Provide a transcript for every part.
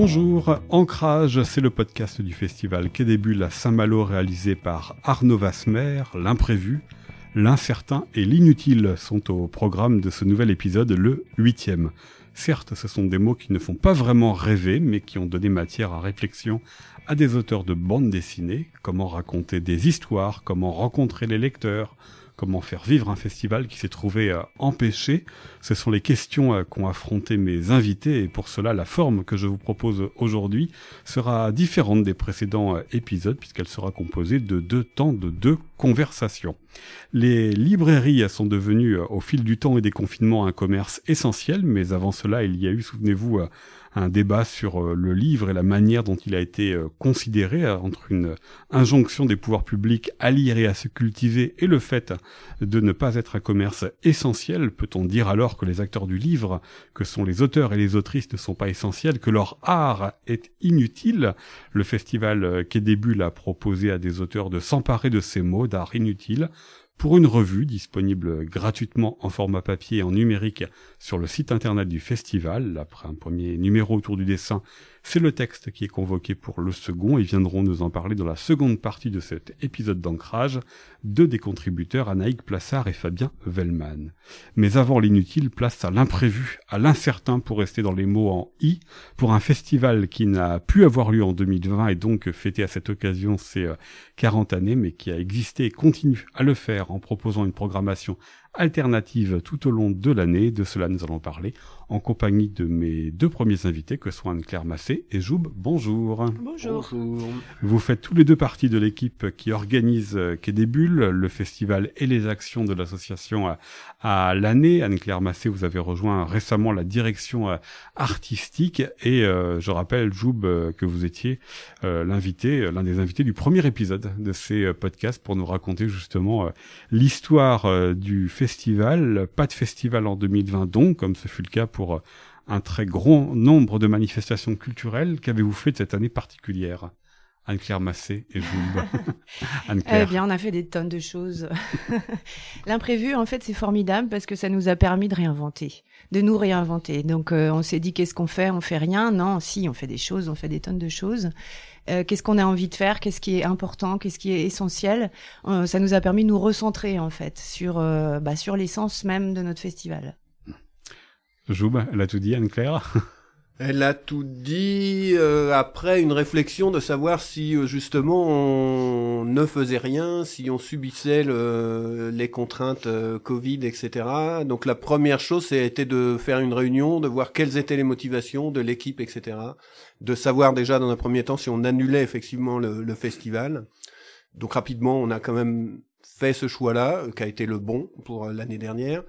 Bonjour, Ancrage, c'est le podcast du festival Quai des Bulles à Saint-Malo réalisé par Arnaud Vasmer, l'imprévu, l'incertain et l'inutile sont au programme de ce nouvel épisode, le huitième. Certes, ce sont des mots qui ne font pas vraiment rêver, mais qui ont donné matière à réflexion à des auteurs de bandes dessinées, comment raconter des histoires, comment rencontrer les lecteurs, comment faire vivre un festival qui s'est trouvé euh, empêché. Ce sont les questions euh, qu'ont affronté mes invités et pour cela la forme que je vous propose aujourd'hui sera différente des précédents euh, épisodes puisqu'elle sera composée de deux temps de deux conversations. Les librairies sont devenues au fil du temps et des confinements un commerce essentiel mais avant cela il y a eu, souvenez-vous, un débat sur euh, le livre et la manière dont il a été euh, considéré euh, entre une injonction des pouvoirs publics à lire et à se cultiver et le fait de ne pas être un commerce essentiel. Peut-on dire alors que les acteurs du livre, que sont les auteurs et les autrices, ne sont pas essentiels, que leur art est inutile? Le festival Quai a proposé à des auteurs de s'emparer de ces mots d'art inutile pour une revue disponible gratuitement en format papier et en numérique sur le site internet du festival. Après un premier numéro autour du dessin, c'est le texte qui est convoqué pour le second et viendront nous en parler dans la seconde partie de cet épisode d'ancrage, deux des contributeurs Anaïk Plassard et Fabien Vellman. Mais avant l'inutile, place à l'imprévu, à l'incertain pour rester dans les mots en i, pour un festival qui n'a pu avoir lieu en 2020 et donc fêté à cette occasion ses 40 euh, années, mais qui a existé et continue à le faire en proposant une programmation alternative tout au long de l'année. De cela, nous allons parler en compagnie de mes deux premiers invités, que sont Anne-Claire Massé et Joub. Bonjour. Bonjour. Vous faites tous les deux partie de l'équipe qui organise euh, Quai des Bulles, le festival et les actions de l'association à, l'année. Anne-Claire Massé, vous avez rejoint récemment la direction euh, artistique et euh, je rappelle, Joub, que vous étiez l'invité, l'un des invités du premier épisode de ces podcasts pour nous raconter justement l'histoire du festival. Pas de festival en 2020 donc, comme ce fut le cas pour euh, un très grand nombre de manifestations culturelles. Qu'avez-vous fait de cette année particulière? Anne-Claire Massé et Joub. Eh bien, on a fait des tonnes de choses. L'imprévu, en fait, c'est formidable parce que ça nous a permis de réinventer, de nous réinventer. Donc, euh, on s'est dit, qu'est-ce qu'on fait? On fait rien? Non, si, on fait des choses, on fait des tonnes de choses. Euh, qu'est-ce qu'on a envie de faire Qu'est-ce qui est important Qu'est-ce qui est essentiel Ça nous a permis de nous recentrer, en fait, sur, bah, sur l'essence même de notre festival. Joub, elle a tout dit, Anne-Claire? Elle a tout dit euh, après une réflexion de savoir si euh, justement on ne faisait rien, si on subissait les contraintes euh, Covid, etc. Donc la première chose, c'était de faire une réunion, de voir quelles étaient les motivations de l'équipe, etc. De savoir déjà dans un premier temps si on annulait effectivement le, le festival. Donc rapidement, on a quand même fait ce choix-là, qui a été le bon pour l'année dernière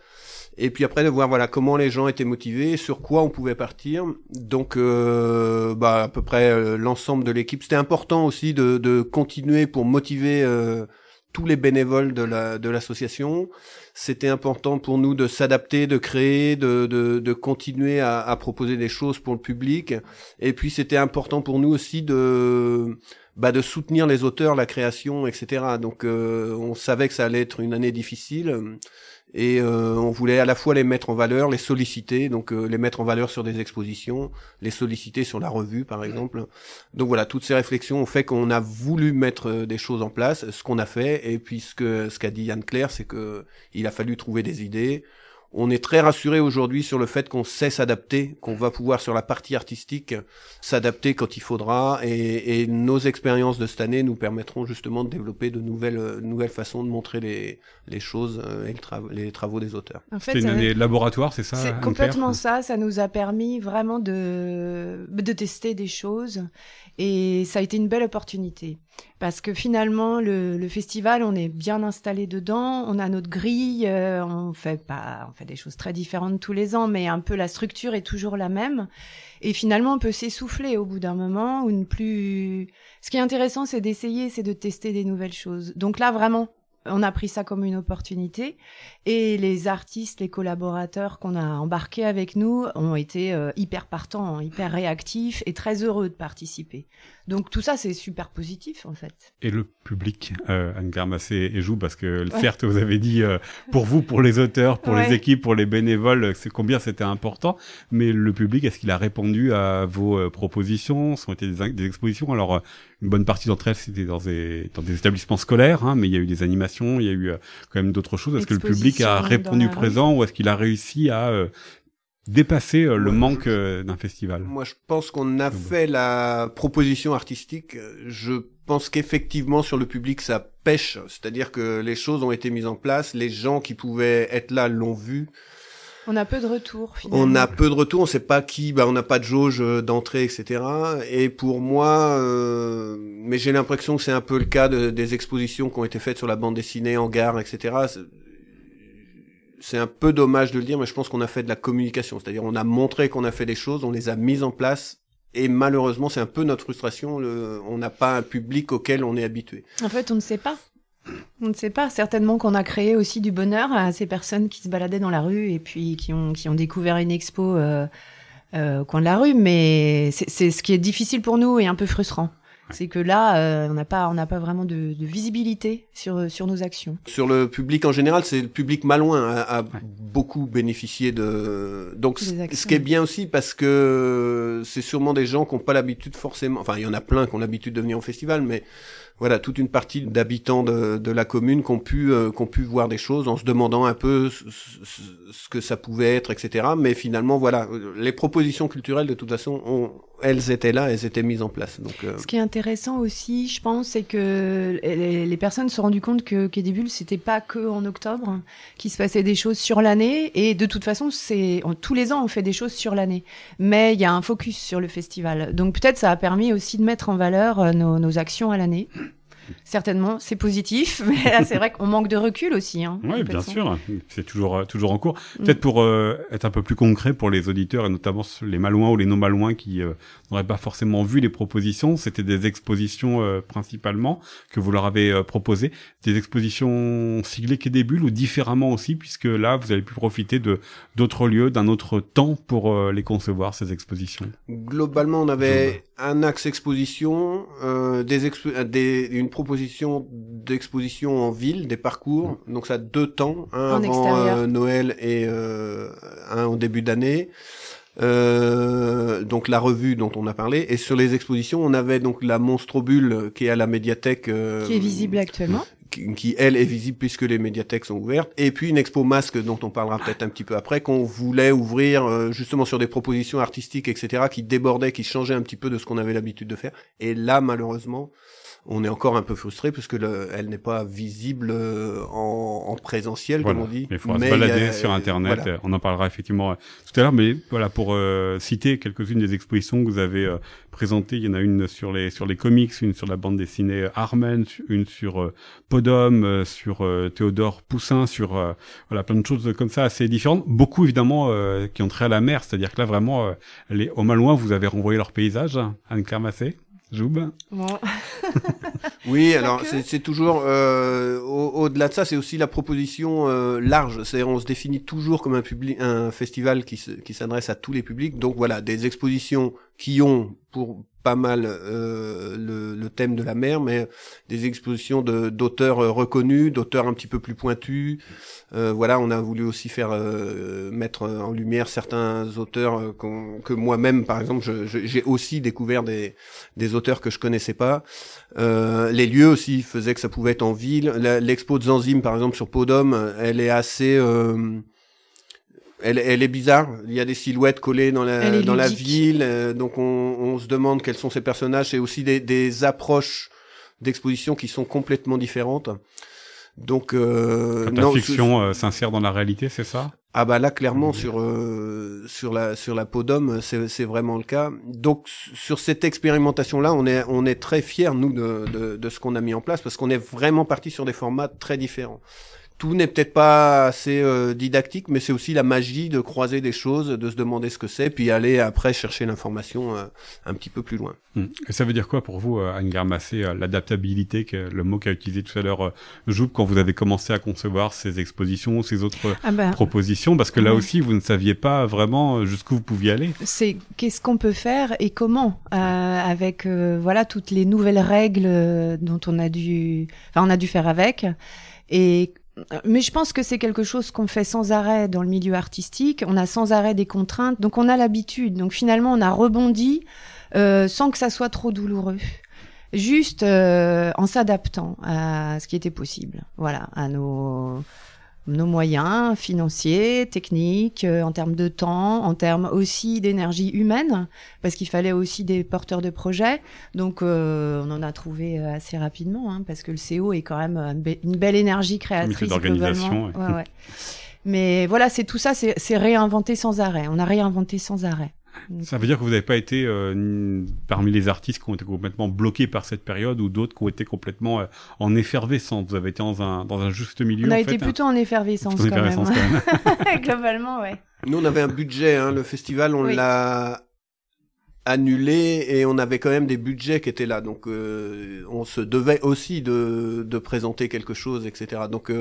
et puis après de voir voilà comment les gens étaient motivés, sur quoi on pouvait partir. Donc euh, bah à peu près euh, l'ensemble de l'équipe. C'était important aussi de, de continuer pour motiver euh, tous les bénévoles de la de l'association. C'était important pour nous de s'adapter, de créer, de, de, de continuer à, à, proposer des choses pour le public. Et puis c'était important pour nous aussi de bah, de soutenir les auteurs, la création, etc. Donc euh, on savait que ça allait être une année difficile et euh, on voulait à la fois les mettre en valeur, les solliciter, donc euh, les mettre en valeur sur des expositions, les solliciter sur la revue par exemple. Donc voilà, toutes ces réflexions ont fait qu'on a voulu mettre euh, des choses en place, ce qu'on a fait, et puis ce que ce qu'a dit Yann Claire, c'est que il a fallu trouver des idées, on est très rassuré aujourd'hui sur le fait qu'on sait s'adapter, qu'on va pouvoir sur la partie artistique s'adapter quand il faudra, et, nos expériences de cette année nous permettront justement de développer de nouvelles nouvelles façons de montrer les, les choses euh, et les travaux des auteurs. c'est une année laboratoire, c'est ça C'est complètement ça. Ça nous a permis vraiment de de tester des choses, et ça a été une belle opportunité parce que finalement le, le, festival on est bien installé dedans on a notre grille euh, on fait pas on fait des choses très différentes tous les ans mais un peu la structure est toujours la même. Et finalement on peut s'essouffler au bout d'un moment ou ne plus. Ce qui est intéressant c'est d'essayer c'est de tester des nouvelles choses. Donc là vraiment on a pris ça comme une opportunité et les artistes, les collaborateurs qu'on a embarqués avec nous ont été euh, hyper partants, hyper réactifs et très heureux de participer. Donc tout ça, c'est super positif en fait. Et le public, euh, Anne-Claire Massé et Joue, parce que certes, vous avez dit euh, pour vous, pour les auteurs, pour les équipes, pour les bénévoles, c'est combien c'était important. Mais le public, est-ce qu'il a répondu à vos euh, propositions? Ce sont été des, des expositions? Alors, euh, une bonne partie d'entre elles, c'était dans des, dans des établissements scolaires, hein, mais il y a eu des animations, il y a eu quand même d'autres choses. Est-ce que le public a répondu présent ou est-ce qu'il a réussi à dépasser euh, le manque euh, d'un festival? Moi, je pense qu'on a fait la proposition artistique. Je pense qu'effectivement, sur le public, ça pêche. C'est-à-dire que les choses ont été mises en place. Les gens qui pouvaient être là l'ont vu. On a peu de retours. Finalement. On a peu de retours. On sait pas qui. Bah, on n'a pas de jauge euh, d'entrée, etc. Et pour moi, euh, mais j'ai l'impression que c'est un peu le cas de, des expositions qui ont été faites sur la bande dessinée en gare, etc c'est un peu dommage de le dire, mais je pense qu'on a fait de la communication. C'est-à-dire, on a montré qu'on a fait des choses, on les a mises en place, et malheureusement, c'est un peu notre frustration. on n'a pas un public auquel on est habitué. En fait, on ne sait pas. On ne sait pas. Certainement qu'on a créé aussi du bonheur à ces personnes qui se baladaient dans la rue et puis qui ont, qui ont découvert une expo euh, euh, au coin de la rue. Mais c'est ce qui est difficile pour nous et un peu frustrant. C'est que là, euh, on n'a pas, on n'a pas vraiment de, de, visibilité sur sur nos actions. Sur le public en général, c'est le public malouin a, a beaucoup bénéficié de. Donc, ce qui est bien aussi parce que c'est sûrement des gens qui n'ont pas l'habitude forcément. Enfin, il y en a plein qui ont l'habitude de venir au festival, mais voilà toute une partie d'habitants de, de, la commune qui ont pu euh, pu voir des choses en se demandant un peu ce, que ça pouvait être etc mais finalement voilà les propositions culturelles de toute façon ont, elles étaient là elles étaient mises en place. Donc euh... ce qui est intéressant aussi je pense c'est que les, personnes se sont rendues compte que Quai c'était pas que en octobre qu'il se passait des choses sur l'année. Et de toute façon c'est tous les ans on fait des choses sur l'année. Mais il y a un focus sur le festival. Donc peut-être ça a permis aussi de mettre en valeur euh, nos, nos actions à l'année certainement, c'est positif, mais là, c'est vrai qu'on manque de recul aussi. Hein, oui, bien sûr, c'est toujours euh, toujours en cours. Mm. Peut-être pour euh, être un peu plus concret pour les auditeurs et notamment les malouins ou les non malouins qui euh, n'auraient pas forcément vu les propositions, c'était des expositions principalement que vous leur avez proposées, des expositions siglées Quai des Bulles ou différemment aussi, puisque là, vous avez pu profiter de d'autres lieux, d'un autre temps pour les concevoir ces expositions. Globalement, on avait un axe exposition, des, des une proposition d'exposition en ville, des parcours. Donc ça a deux temps, un avant euh, Noël et euh, un au début d'année. Euh, donc la revue dont on a parlé. Et sur les expositions on avait donc la monstrobule qui est à la médiathèque qui est visible actuellement. qui, elle est visible puisque les médiathèques sont ouvertes. Et puis une expo masque dont on parlera peut-être un petit peu après qu'on voulait ouvrir justement sur des propositions artistiques etc qui débordaient qui changeaient un petit peu de ce qu'on avait l'habitude de faire. Et là malheureusement on est encore un peu frustré puisque le, elle n'est pas visible euh, en, en présentiel comme on dit. Mais il faudra se balader sur internet. On en parlera effectivement euh, tout à l'heure, mais voilà pour euh, citer quelques-unes des expositions que vous avez euh, présentées. Il y en a une sur les sur les comics, une sur la bande dessinée Armen, une sur Podom, sur Théodore Poussin, sur voilà plein de choses comme ça assez différentes. Beaucoup évidemment qui ont trait à la mer, c'est-à-dire que là vraiment les, au Malouin vous avez renvoyé leur paysage, Anne-Claire Massé. Joub Oui, alors c'est toujours euh, au-delà de ça, c'est aussi la proposition euh, large. C'est on se définit toujours comme un public, un festival qui s'adresse à tous les publics. Donc voilà, des expositions qui ont pour pas mal euh, le, thème de la mer, mais des expositions d'auteurs euh, reconnus, d'auteurs un petit peu plus pointus. Euh, voilà, on a voulu aussi faire mettre en lumière certains auteurs que moi-même, par exemple, j'ai aussi découvert des, des auteurs que je connaissais pas. les lieux aussi faisaient que ça pouvait être en ville. L'expo de Zanzim, par exemple, sur Podom, elle est assez elle, elle, est bizarre. Il y a des silhouettes collées dans la, dans la ville. Euh, donc on, on, se demande quels sont ces personnages. C'est aussi des, des approches d'exposition qui sont complètement différentes. Donc euh, la fiction euh, s'insère dans la réalité, c'est ça? Ah bah là clairement sur euh, sur la sur la Podom, c'est c'est vraiment le cas. Donc sur cette expérimentation là, on est on est très fiers nous de de, de ce qu'on a mis en place parce qu'on est vraiment parti sur des formats très différents tout n'est peut-être pas assez euh, didactique, mais c'est aussi la magie de croiser des choses, de se demander ce que c'est, puis aller après chercher l'information euh, un petit peu plus loin. Hum. Et ça veut dire quoi pour vous, euh, Anne Garmassé, l'adaptabilité, que le mot qu'a utilisé tout à l'heure Joub, quand vous avez commencé à concevoir ces expositions, ces autres ah ben, propositions, parce que là aussi, vous ne saviez pas vraiment jusqu'où vous pouviez aller. C'est qu'est-ce qu'on peut faire et comment, avec voilà toutes les nouvelles règles dont on a dû, enfin on a dû faire avec. Et mais je pense que c'est quelque chose qu'on fait sans arrêt dans le milieu artistique. On a sans arrêt des contraintes, donc on a l'habitude. Donc finalement, on a rebondi euh, sans que ça soit trop douloureux, juste euh, en s'adaptant à ce qui était possible. Voilà, à nos nos moyens financiers, techniques, euh, en termes de temps, en termes aussi d'énergie humaine, parce qu'il fallait aussi des porteurs de projets. Donc euh, on en a trouvé euh, assez rapidement, hein, parce que le CO est quand même une, belle énergie créatrice d'organisation. Ouais, ouais. Mais voilà, c'est tout ça, c'est réinventé sans arrêt. On a réinventé sans arrêt. Ça veut dire que vous n'avez pas été euh, parmi les artistes qui ont été complètement bloqués par cette période ou d'autres qui ont été complètement euh, en effervescence. Vous avez été dans un, dans un juste milieu. On a été hein. plutôt en effervescence, quand, même. Globalement, ouais. Nous, on avait un budget. Hein, le festival, on l'a annulé et on avait quand même des budgets qui étaient là. Donc, euh, on se devait aussi de, de présenter quelque chose, etc. Donc,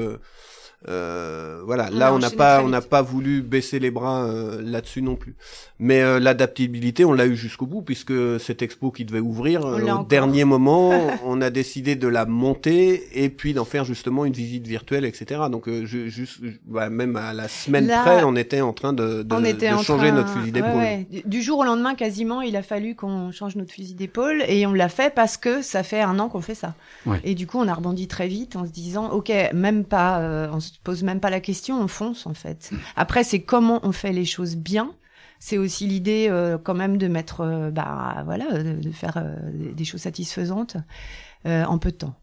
euh, voilà, là on n'a pas on n'a pas voulu baisser les bras euh, là-dessus non plus. Mais euh, l'adaptabilité, on l'a eu jusqu'au bout puisque cette expo qui devait ouvrir au dernier moment, on a décidé de la monter et puis d'en faire justement une visite virtuelle, etc. Donc juste bah, même à la semaine près, on était en train de, de, changer notre fusil d'épaule. Du jour au lendemain, quasiment, il a fallu qu'on change notre fusil d'épaule et on l'a fait parce que ça fait un an qu'on fait ça. Et du coup, on a rebondi très vite en se disant, ok, même pas, se pose même pas la question, on fonce en fait. Après, c'est comment on fait les choses bien. C'est aussi l'idée euh, quand même de mettre, euh, bah voilà, de, faire euh, des choses satisfaisantes en peu de temps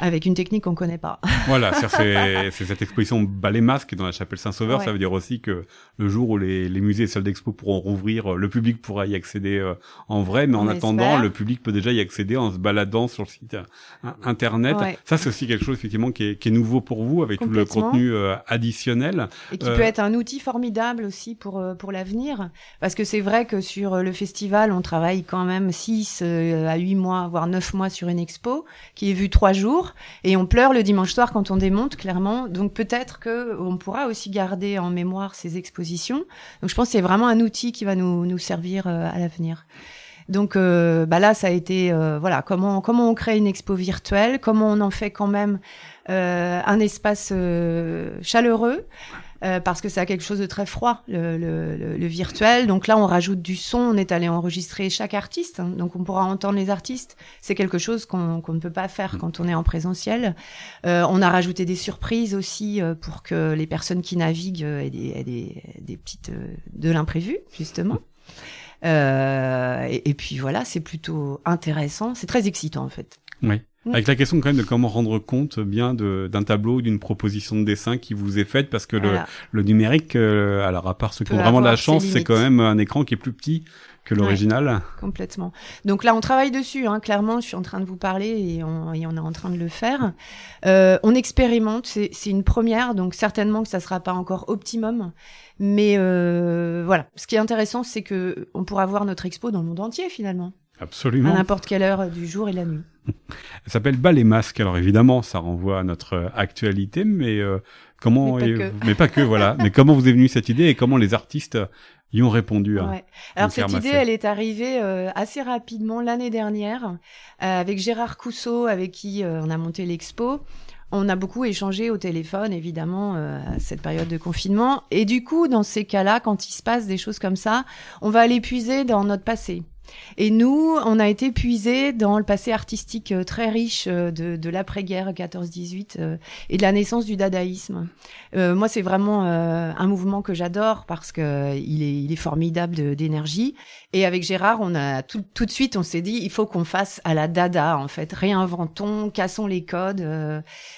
avec une technique qu'on connaît pas. voilà, c'est cette exposition balai masque dans la chapelle Saint-Sauveur. Ça veut dire aussi que le jour où les, les musées et salles d'expo pourront rouvrir, le public pourra y accéder euh, en vrai, mais en attendant, le public peut déjà y accéder en se baladant sur le site euh, internet. Ça, c'est aussi quelque chose effectivement qui est, qui est, nouveau pour vous avec tout le contenu euh, additionnel. Et qui peut être un outil formidable aussi pour pour l'avenir, parce que c'est vrai que sur le festival, on travaille quand même 6 à 8 mois, voire 9 mois sur une expo qui est vue trois jours et on pleure le dimanche soir quand on démonte clairement. Donc peut-être que on pourra aussi garder en mémoire ces expositions. Donc je pense que c'est vraiment un outil qui va nous, nous servir euh, à l'avenir. Donc euh, bah là, ça a été euh, voilà comment comment on crée une expo virtuelle, comment on en fait quand même un espace chaleureux. Euh, parce que ça a quelque chose de très froid, le, le, le, virtuel. Donc là, on rajoute du son, on est allé enregistrer chaque artiste, hein. donc on pourra entendre les artistes. C'est quelque chose qu'on ne peut pas faire quand on est en présentiel. Euh, on a rajouté des surprises aussi euh, pour que les personnes qui naviguent aient des, aient des, des petites de l'imprévu, justement. Et, et, puis voilà, c'est plutôt intéressant, c'est très excitant en fait. Oui. Mm. Avec la question quand même de comment rendre compte bien d'un tableau, d'une proposition de dessin qui vous est faite, parce que le, le, numérique, euh, alors à part ceux qui ont vraiment de la chance, c'est quand même un écran qui est plus petit que l'original. complètement. Donc là, on travaille dessus. Hein, clairement, je suis en train de vous parler et on, et on est en train de le faire. Euh, on expérimente. C'est une première, donc certainement que ça sera pas encore optimum. Mais euh, voilà. Ce qui est intéressant, c'est que on pourra voir notre expo dans le monde entier finalement. Absolument. À n'importe quelle heure du jour et la nuit. Elle s'appelle Bas les masques. Alors évidemment, ça renvoie à notre actualité, mais euh, comment mais pas, que. mais pas que voilà. mais comment vous est venue cette idée et comment les artistes y ont répondu hein, Alors cette idée, elle est arrivée euh, assez rapidement l'année dernière euh, avec Gérard Cousseau, avec qui on a monté l'expo. On a beaucoup échangé au téléphone, évidemment, à cette période de confinement. Et du coup, dans ces cas-là, quand il se passe des choses comme ça, on va aller puiser dans notre passé. Et nous, on a été puisés dans le passé artistique euh, très riche euh, de, de l'après-guerre 14-18 euh, et de la naissance du dadaïsme. moi, c'est vraiment un mouvement que j'adore parce que il est, il est formidable d'énergie. Et avec Gérard, on a tout, tout de suite, on s'est dit, il faut qu'on fasse à la dada en fait, réinventons, cassons les codes.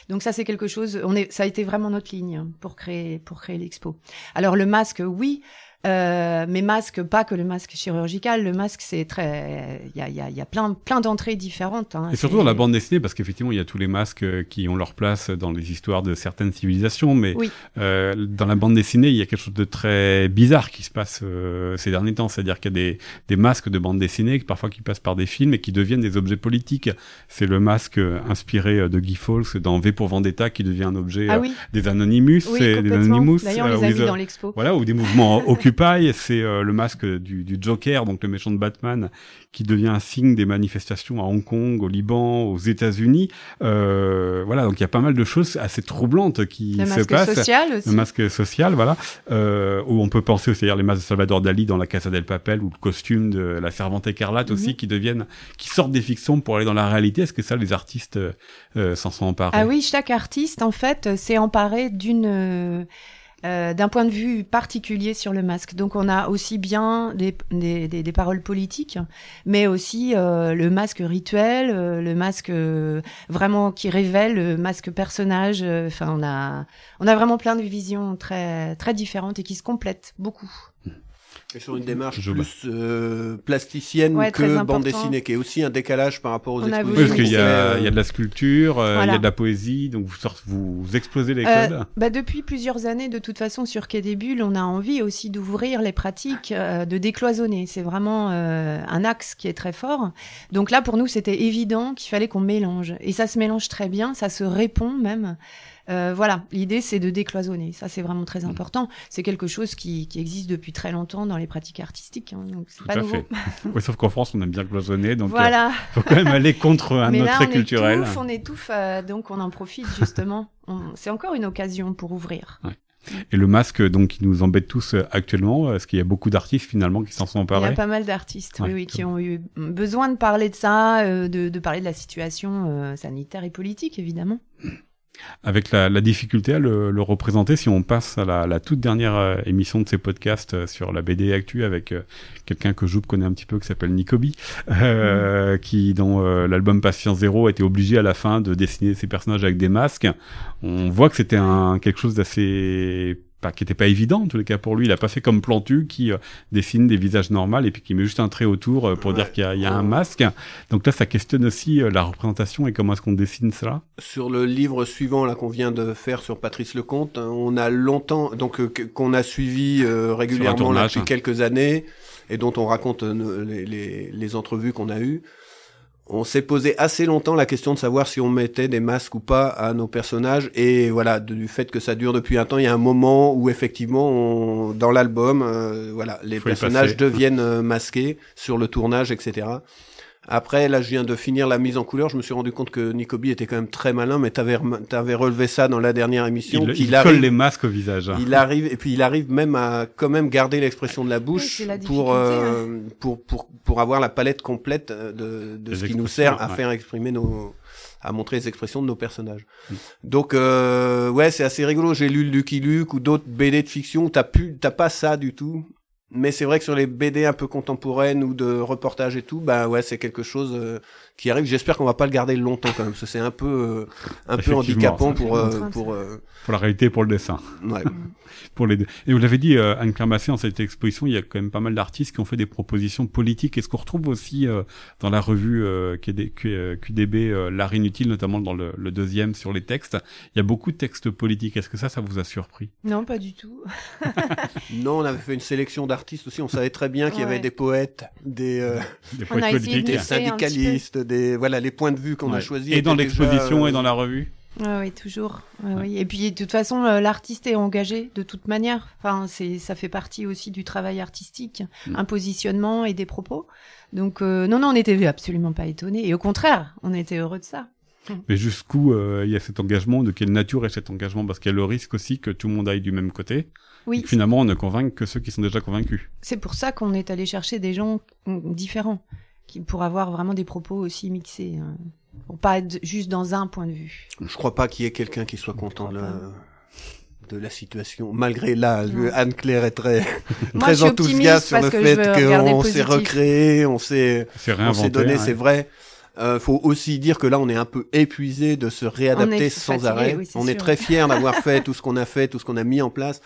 donc ça, c'est quelque chose. On est, ça a été vraiment notre ligne pour créer pour créer l'expo. Alors le masque, oui. Euh, mais masque, pas que le masque chirurgical. Le masque, c'est très, il y a, y, a, y a, plein, plein d'entrées différentes. Hein. Et surtout dans la bande dessinée, parce qu'effectivement, il y a tous les masques euh, qui ont leur place dans les histoires de certaines civilisations, mais oui. euh, dans la bande dessinée, il y a quelque chose de très bizarre qui se passe euh, ces derniers temps. C'est-à-dire qu'il y a des, des masques de bande dessinée, parfois qui passent par des films et qui deviennent des objets politiques. C'est le masque inspiré de Guy Fawkes dans V pour Vendetta qui devient un objet ah oui. des Anonymous, oui, des Anonymous. D'ailleurs, on les a vus dans l'expo. Voilà, ou des mouvements Occupy, c'est euh, le masque du, du, Joker, donc le méchant de Batman, qui devient un signe des manifestations à Hong Kong, au Liban, aux États-Unis. Euh, voilà, donc il y a pas mal de choses assez troublantes qui le se passent. Le masque social aussi. Le masque social, voilà. Euh, où on peut penser aussi à les masques de Salvador Dali dans La Casa del Papel ou le costume de la servante écarlate Mhm. aussi, qui deviennent, qui sortent des fictions pour aller dans la réalité. Est-ce que ça, les artistes euh, s'en sont emparés? Ah oui, chaque artiste en fait s'est emparé d'une euh, d'un point de vue particulier sur le masque. Donc on a aussi bien des, des, des, des paroles politiques, mais aussi euh, le masque rituel, euh, le masque euh, vraiment qui révèle, le masque personnage. euh, Enfin, on a on a vraiment plein de visions très très différentes et qui se complètent beaucoup. Et sur une démarche Je plus euh, plasticienne Ouais, très que bande dessinée, qui est aussi un décalage par rapport aux voulu Oui, parce expositions. qu'il y il y a de la sculpture, euh, il y a de la poésie, donc vous, sortez, vous, vous explosez les Euh, codes. bah depuis plusieurs années, de toute façon, sur Quai des Bulles, on a envie aussi d'ouvrir les pratiques, euh, de décloisonner. C'est vraiment euh, un axe qui est très fort. Donc là, pour nous, c'était évident qu'il fallait qu'on mélange. Et ça se mélange très bien, ça se répond même. Euh, voilà, l'idée c'est de décloisonner. Ça c'est vraiment très important. C'est quelque chose qui, qui existe depuis très longtemps dans les pratiques artistiques. hein, donc c'est pas à nouveau. fait. Oui, sauf qu'en France, on aime bien cloisonner, donc il Voilà. faut quand même aller contre un Mais autre là, on culturel. étouffe, on étouffe, euh, donc on en profite justement. C'est encore une occasion pour ouvrir. Et le masque, donc, qui nous embête tous euh, actuellement, est-ce qu'il y a beaucoup d'artistes finalement qui s'en sont Il y emparés a pas mal d'artistes, Ouais, oui, oui, qui ont eu besoin de parler de ça, euh, de, de parler de la situation euh, sanitaire et politique, évidemment. Avec la, la difficulté à le, le représenter, si on passe à la, la toute dernière euh, émission de ces podcasts euh, sur la BD Actu avec euh, quelqu'un que Joub connaît un petit peu, qui s'appelle Nicobi, euh, qui dans l'album Patient Zéro était obligé à la fin de dessiner ses personnages avec des masques. On voit que c'était un quelque chose d'assez pas, qui était pas évident en tous les cas pour lui. Il a pas fait comme Plantu qui euh, dessine des visages normaux et puis qui met juste un trait autour euh, pour Ouais. dire qu'il y a, il y a un masque. Donc là, ça questionne aussi euh, la représentation et comment est-ce qu'on dessine cela. Sur le livre suivant là qu'on vient de faire sur Patrice Lecomte, hein, on a longtemps donc qu'on a suivi régulièrement là, depuis hein. quelques années et dont on raconte les, les entrevues qu'on a eues. On s'est posé assez longtemps la question de savoir si on mettait des masques ou pas à nos personnages et voilà du fait que ça dure depuis un temps, il y a un moment où effectivement on, dans l'album, euh, voilà les Faut personnages deviennent euh, masqués sur le tournage, etc. Après, là, je viens de finir la mise en couleur. Je me suis rendu compte que Nicobi était quand même très malin, mais t'avais, t'avais relevé ça dans la dernière émission. Il, il arrive, colle les masques au visage. il arrive, et puis il arrive même à quand même garder l'expression de la bouche la pour, euh, pour, pour, pour avoir la palette complète euh, de, de ce qui nous sert à ouais. faire exprimer nos, à montrer les expressions de nos personnages. Mm. Donc, euh, ouais, c'est assez rigolo. J'ai lu le Lucky Luke ou d'autres BD de fiction t'as pu, t'as pas ça du tout. Mais c'est vrai que sur les BD un peu contemporaines ou de reportages et tout, bah ouais, c'est quelque chose euh, qui arrive. J'espère qu'on va pas le garder longtemps quand même, parce que c'est un peu, euh, un peu handicapant pour, euh, pour, euh, Pour la réalité et pour le dessin. ouais. Pour les deux. Et vous l'avez dit, euh, Anne-Claire Massé, dans cette exposition, il y a quand même pas mal d'artistes qui ont fait des propositions politiques. Et ce qu'on retrouve aussi euh, dans la revue QD, Q- QDB, euh, L'art inutile, notamment dans le, le deuxième sur les textes, il y a beaucoup de textes politiques. Est-ce que ça, ça vous a surpris? Non, pas du tout. Non, on avait fait une sélection d'artistes aussi. On savait très bien qu'il y avait Ouais. des poètes, des, euh, Des poètes de des syndicalistes, des voilà les points de vue qu'on a choisis. Et dans l'exposition déjà, euh, et dans la revue oui, toujours. Ouais, oui. Et puis, de toute façon, euh, l'artiste est engagé de toute manière. Enfin, c'est, ça fait partie aussi du travail artistique, Mm. un positionnement et des propos. Donc, euh, non, non, on n'était absolument pas étonnés. Et au contraire, on était heureux de ça. Mais jusqu'où euh, il y a cet engagement? De quelle nature est cet engagement? Parce qu'il y a le risque aussi que tout le monde aille du même côté. Oui, Et que finalement, on ne convainc que ceux qui sont déjà convaincus. c'est pour ça qu'on est allé chercher des gens différents, pour avoir vraiment des propos aussi mixés. hein. Pour pas être juste dans un point de vue. Je crois pas qu'il y ait quelqu'un qui soit content de la, de la situation. Malgré là. Anne-Claire est très, Moi, très je suis enthousiaste optimiste sur le que fait qu'on s'est recréé, on s'est, donné, c'est vrai. Euh, faut aussi dire que là, on est un peu épuisé de se réadapter sans fatigué, arrêt. oui, on est très fiers d'avoir fait tout ce qu'on a fait, tout ce qu'on a mis en place.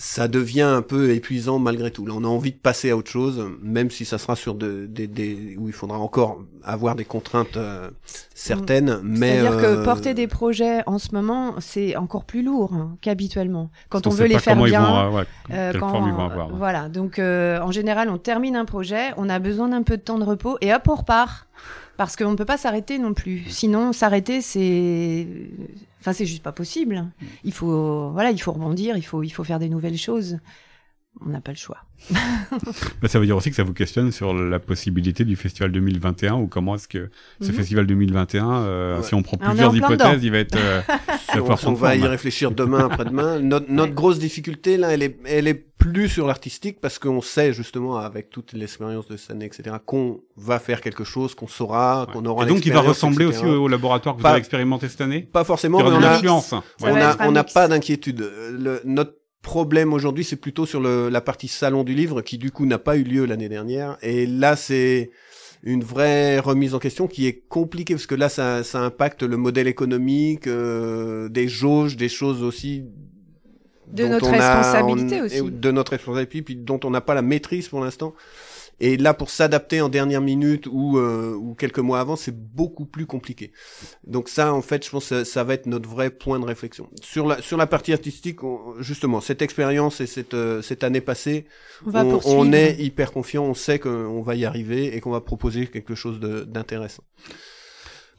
Ça devient un peu épuisant malgré tout. Là, on a envie de passer à autre chose, même si ça sera sur des, des où il faudra encore avoir des contraintes euh, certaines. Mais c'est-à-dire que euh, porter des projets en ce moment, c'est encore plus lourd hein, qu'habituellement. Quand on, veut les faire bien, vont, ouais, euh, quand, forme ils vont avoir. Voilà. Donc, en général, on termine un projet, on a besoin d'un peu de temps de repos, et hop, on repart parce qu'on ne peut pas s'arrêter non plus. Sinon, s'arrêter, c'est, enfin, c'est juste pas possible. Il faut, voilà, il faut rebondir, il faut, il faut faire des nouvelles choses. On n'a pas le choix. bah, ça veut dire aussi que ça vous questionne sur la possibilité du festival 2021 ou comment est-ce que ce mhm. festival 2021, euh, ouais. si on prend plusieurs hypothèses, il va être. Euh, on, va y réfléchir demain, après-demain. Notre, notre grosse difficulté là, elle est, elle est plus sur l'artistique parce qu'on sait justement avec toute l'expérience de cette année, etc., qu'on va faire quelque chose, qu'on saura, qu'on aura. Et donc, il va ressembler aussi au, laboratoire que vous avez expérimenté cette année? Pas forcément, mais on a, on a, on n'a pas d'inquiétude. Notre problème aujourd'hui, c'est plutôt sur le, la partie salon du livre qui du coup n'a pas eu lieu l'année dernière. Et là, c'est une vraie remise en question qui est compliquée parce que là, ça, ça impacte le modèle économique, euh, des jauges, des choses aussi. De notre responsabilité aussi. De notre responsabilité, puis dont on n'a pas la maîtrise pour l'instant. Et là, pour s'adapter en dernière minute ou, euh, ou quelques mois avant, c'est beaucoup plus compliqué. Donc ça, en fait, je pense que ça, va être notre vrai point de réflexion. Sur la, sur la partie artistique, justement, cette expérience et cette, euh, cette année passée, on, on, est hyper confiant, on sait qu'on va y arriver et qu'on va proposer quelque chose d'intéressant.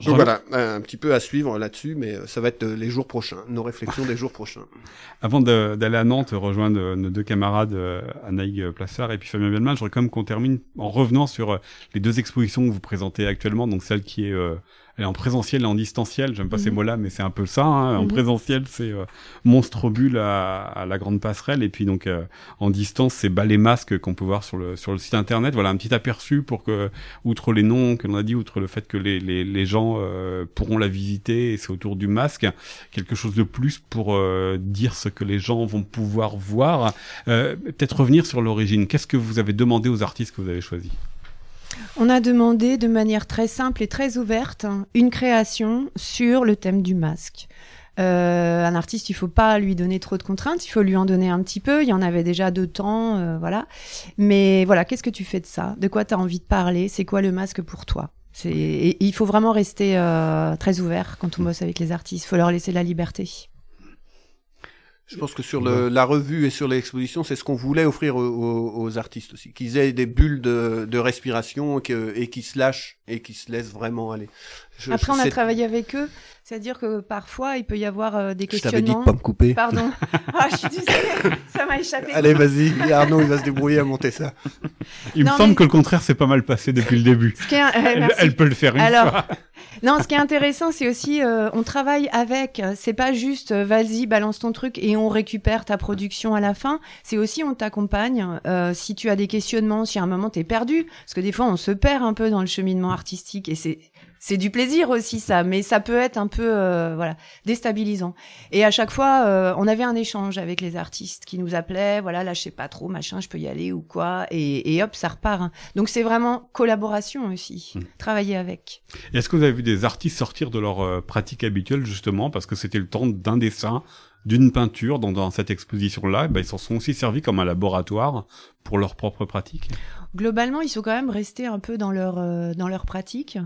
Donc voilà, un petit peu à suivre là-dessus, mais euh, ça va être euh, les jours prochains, nos réflexions des jours prochains. Avant d'aller à Nantes, rejoindre nos deux camarades euh, Anaïg Plassard et puis Fabien Bellman, je voudrais quand même qu'on termine en revenant sur les deux expositions que vous présentez actuellement, donc celle qui est est en présentiel et en distanciel. J'aime pas ces mhm. mots-là, mais c'est un peu ça. Hein. En mhm. présentiel, c'est euh, monstre bulle à, à, la grande passerelle, et puis donc euh, en distance, c'est balai masque qu'on peut voir sur le sur le site internet. Voilà un petit aperçu pour que, outre les noms que l'on a dit, outre le fait que les les, les gens euh, pourront la visiter, et c'est autour du masque, quelque chose de plus pour dire ce que les gens vont pouvoir voir. Peut-être revenir sur l'origine. Qu'est-ce que vous avez demandé aux artistes que vous avez choisis? On a demandé de manière très simple et très ouverte une création sur le thème du masque. Euh, un artiste, il faut pas lui donner trop de contraintes, il faut lui en donner un petit peu. Il y en avait déjà deux temps, euh, voilà. Mais voilà, qu'est-ce que tu fais de ça? De quoi tu as envie de parler? C'est quoi le masque pour toi? C'est il faut vraiment rester euh, très ouvert quand on bosse avec les artistes. Il faut leur laisser la liberté. Je pense que sur le, la revue et sur l'exposition, c'est ce qu'on voulait offrir aux, aux, artistes aussi, qu'ils aient des bulles de, de respiration et, que, et qu'ils se lâchent et qu'ils se laissent vraiment aller. Après, on a travaillé avec eux, c'est-à-dire que parfois, il peut y avoir euh, des questionnements. Je t'avais dit de pas me couper. Pardon. ah, je suis désolée, ça m'a échappé. Allez, vas-y, Arnaud, il va se débrouiller à monter ça. Il me semble que le contraire s'est pas mal passé depuis le début. Ce qui est... Euh, elle, peut le faire une Alors, fois. non, ce qui est intéressant, c'est aussi, euh, on travaille avec. C'est pas juste, vas-y, balance ton truc et on récupère ta production à la fin. C'est aussi, on t'accompagne. si tu as des questionnements, si à un moment t'es perdu, parce que des fois, on se perd un peu dans le cheminement artistique et c'est c'est du plaisir aussi ça, mais ça peut être un peu euh, voilà déstabilisant. Et à chaque fois, euh, on avait un échange avec les artistes qui nous appelaient, voilà, là je sais pas trop, machin, je peux y aller ou quoi, et, et hop, ça repart. Hein. Donc c'est vraiment collaboration aussi, hmm. travailler avec. Est-ce que vous avez vu des artistes sortir de leur euh, pratique habituelle justement parce que c'était le temps d'un dessin, d'une peinture dans, dans cette exposition-là, ben, ils s'en sont aussi servis comme un laboratoire pour leur propre pratique globalement, ils sont quand même restés un peu dans leur euh, dans leur pratique,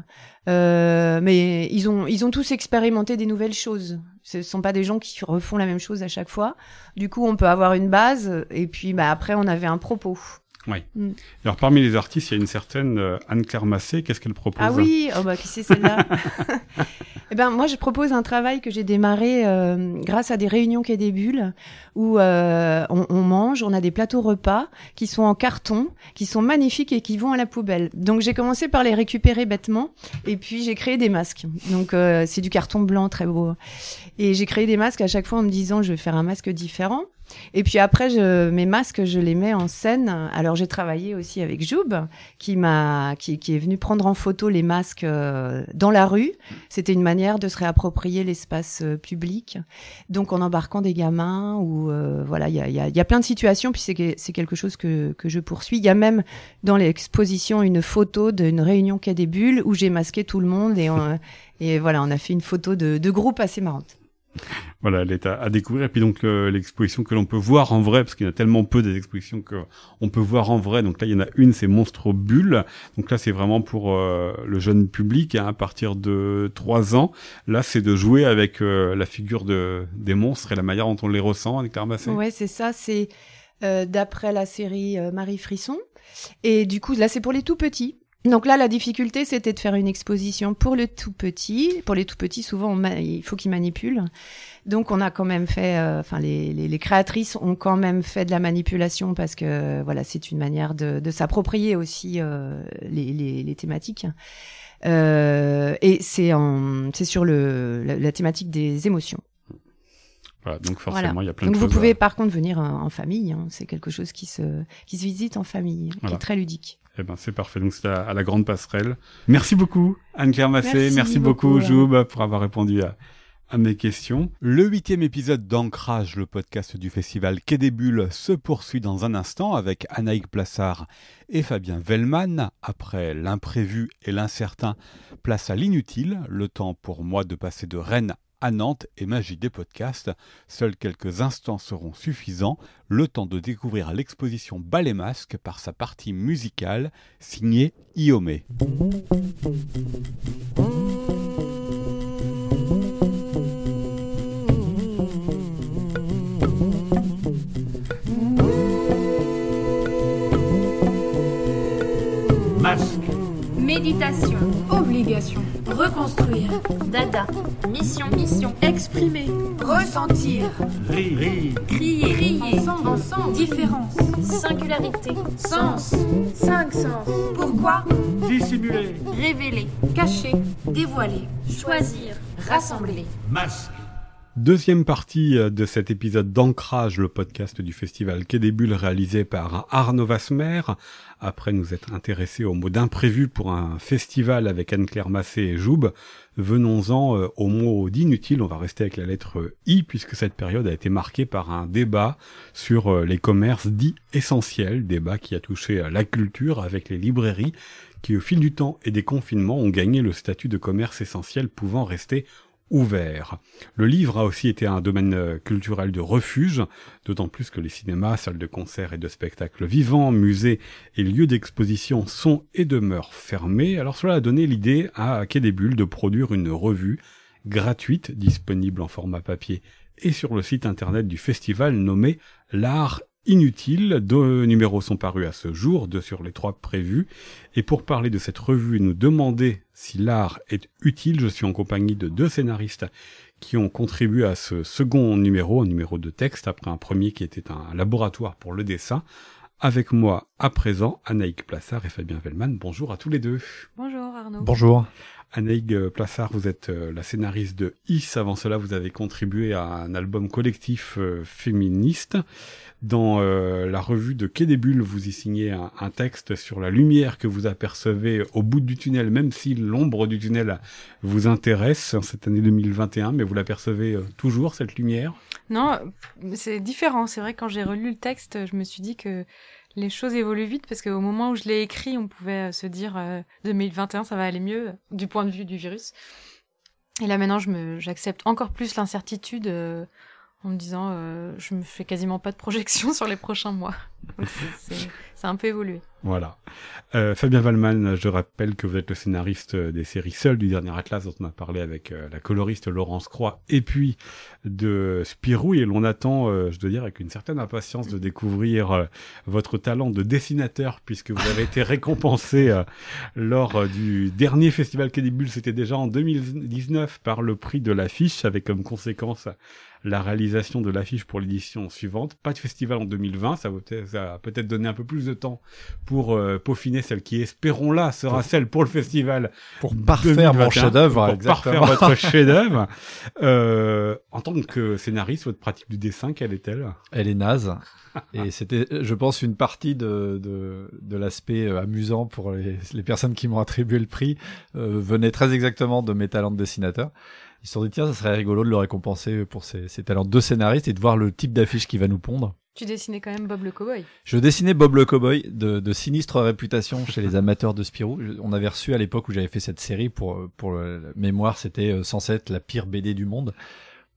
euh, mais ils ont ils ont tous expérimenté des nouvelles choses. Ce sont pas des gens qui refont la même chose à chaque fois. Du coup, on peut avoir une base et puis bah après on avait un propos. Oui. Mm. Alors parmi les artistes, il y a une certaine euh, Anne-Claire Massé. Qu'est-ce qu'elle propose Ah oui, oh bah qui c'est celle-là Eh ben moi, je propose un travail que j'ai démarré euh, grâce à des réunions Quai des Bulles où euh, on, on, mange, on a des plateaux repas qui sont en carton, qui sont magnifiques et qui vont à la poubelle. Donc j'ai commencé par les récupérer bêtement et puis j'ai créé des masques. Donc c'est du carton blanc très beau. Et j'ai créé des masques à chaque fois en me disant je vais faire un masque différent. Et puis après, je, mes masques, je les mets en scène. Alors j'ai travaillé aussi avec Joub, qui m'a, qui, est venu prendre en photo les masques euh, dans la rue. C'était une manière de se réapproprier l'espace euh, public. Donc en embarquant des gamins ou euh, voilà, il y a, plein de situations. Puis c'est, quelque chose que, que je poursuis. Il y a même dans l'exposition une photo d'une réunion Quai des Bulles où j'ai masqué tout le monde et, et voilà, on a fait une photo de, de groupe assez marrante. Voilà, elle est à, découvrir. Et puis donc l'exposition que l'on peut voir en vrai, parce qu'il y a tellement peu des expositions que on peut voir en vrai. Donc là, il y en a une, c'est Monstre Bulle. Donc là, c'est vraiment pour euh, le jeune public hein, à partir de 3 ans. Là, c'est de jouer avec euh, la figure de des monstres et la manière dont on les ressent avec. Ouais, c'est ça. C'est euh, d'après la série Marie Frisson. Et du coup, là, c'est pour les tout petits. Donc là, la difficulté, c'était de faire une exposition pour le tout petit. Pour les tout petits, souvent, il faut qu'ils manipulent. Donc, on a quand même fait, euh, enfin, les, créatrices ont quand même fait de la manipulation parce que, voilà, c'est une manière de, s'approprier aussi euh, les, thématiques. Euh, et c'est c'est sur le, la, thématique des émotions. Voilà, donc forcément, il y a plein donc de choses. Donc vous pouvez par contre venir en, famille. Hein. C'est quelque chose qui se qui se visite en famille, qui est très ludique. Eh ben c'est parfait. Donc c'est à, la grande passerelle. Merci beaucoup Anne-Claire Massé. Merci, beaucoup, Joub pour avoir répondu à, à mes questions. Le huitième épisode d'Ancrage, le podcast du festival Quai des Bulles, se poursuit dans un instant avec Anaïk Plassard et Fabien Vellman. Après l'imprévu et l'incertain, place à l'inutile, le temps pour moi de passer de Rennes à Nantes et magie des podcasts. Seuls quelques instants seront suffisants, le temps de découvrir l'exposition Ballet Masque par sa partie musicale, signée Iomé. Masque. Méditation. Obligation. Reconstruire. Dada. Mission. Mission. Exprimer. Ressentir. Rire. Crier. Crier. Ensemble. Ensemble. Différence. Singularité. Sens. Cinq sens. Pourquoi? Dissimuler. Révéler. Cacher. Dévoiler. Choisir. Rassembler. Masque. Deuxième partie euh, de cet épisode d'Ancrage, le podcast du festival Quai des Bulles réalisé par Arnaud Vasmer. Après nous être intéressés au mot d'imprévu pour un festival avec Anne-Claire Massé et Joub, venons-en euh, au mot d'inutile. On va rester avec la lettre I puisque cette période a été marquée par un débat sur euh, les commerces dits essentiels, débat qui a touché la culture avec les librairies qui au fil du temps et des confinements ont gagné le statut de commerce essentiel pouvant rester ouvert. Le livre a aussi été un domaine euh, culturel de refuge, d'autant plus que les cinémas, salles de concert et de spectacles vivants, musées et lieux d'exposition sont et demeurent fermés. Alors cela a donné l'idée à Quai de produire une revue gratuite, disponible en format papier et sur le site internet du festival nommé L'art inutile. Deux numéros sont parus à ce jour, deux sur les trois prévus. Et pour parler de cette revue et nous demander si l'art est utile, je suis en compagnie de deux scénaristes qui ont contribué à ce second numéro, un numéro de texte, après un premier qui était un laboratoire pour le dessin. Avec moi à présent, Anaïk Plassard et Fabien Vellman. Bonjour à tous les deux. Bonjour Arnaud. Bonjour. Anaïg Plassard, vous êtes euh, la scénariste de Is. Avant cela, vous avez contribué à un album collectif euh, féministe. Dans euh, la revue de Quai des Bulles, vous y signez un, texte sur la lumière que vous apercevez au bout du tunnel, même si l'ombre du tunnel vous intéresse cette année 2021, mais vous l'apercevez toujours, cette lumière? Non, c'est différent. C'est vrai, quand j'ai relu le texte, je me suis dit que les choses évoluent vite parce qu'au moment où je l'ai écrit, on pouvait euh, se dire euh, 2021 ça va aller mieux du point de vue du virus. Et là maintenant, j'accepte encore plus l'incertitude euh, en me disant, euh, je me fais quasiment pas de projection sur les prochains mois. c'est un peu évolué. Voilà. Euh, Fabien Valman, je rappelle que vous êtes le scénariste des séries Seul du dernier Atlas dont on a parlé avec euh, la coloriste Laurence Croix et puis de Spirou et l'on attend, je dois dire, avec une certaine impatience de découvrir votre talent de dessinateur puisque vous avez été récompensé lors du dernier festival Quai c'était déjà en 2019 par le prix de l'affiche avec comme conséquence la réalisation de l'affiche pour l'édition suivante. Pas de festival en 2020, ça va peut-être donner un peu plus de temps pour euh, peaufiner celle qui, espérons-la, sera celle pour le festival. Pour parfaire mon chef-d'œuvre, Pour parfaire votre chef-d'œuvre. Euh, en tant que scénariste, votre pratique du dessin, quelle est-elle? Elle est naze. Et c'était, je pense, une partie de, de, de l'aspect euh, amusant pour les, les, personnes qui m'ont attribué le prix euh, venait très exactement de mes talents de dessinateur. Ils se sont dit, tiens, ça serait rigolo de le récompenser pour ses, talents de scénariste et de voir le type d'affiche qui va nous pondre. Tu dessinais quand même Bob le Cowboy. Je dessinais Bob le Cowboy de, de sinistre réputation chez les amateurs de Spirou. On avait reçu à l'époque où j'avais fait cette série pour pour le, mémoire, c'était euh, censé être la pire BD du monde.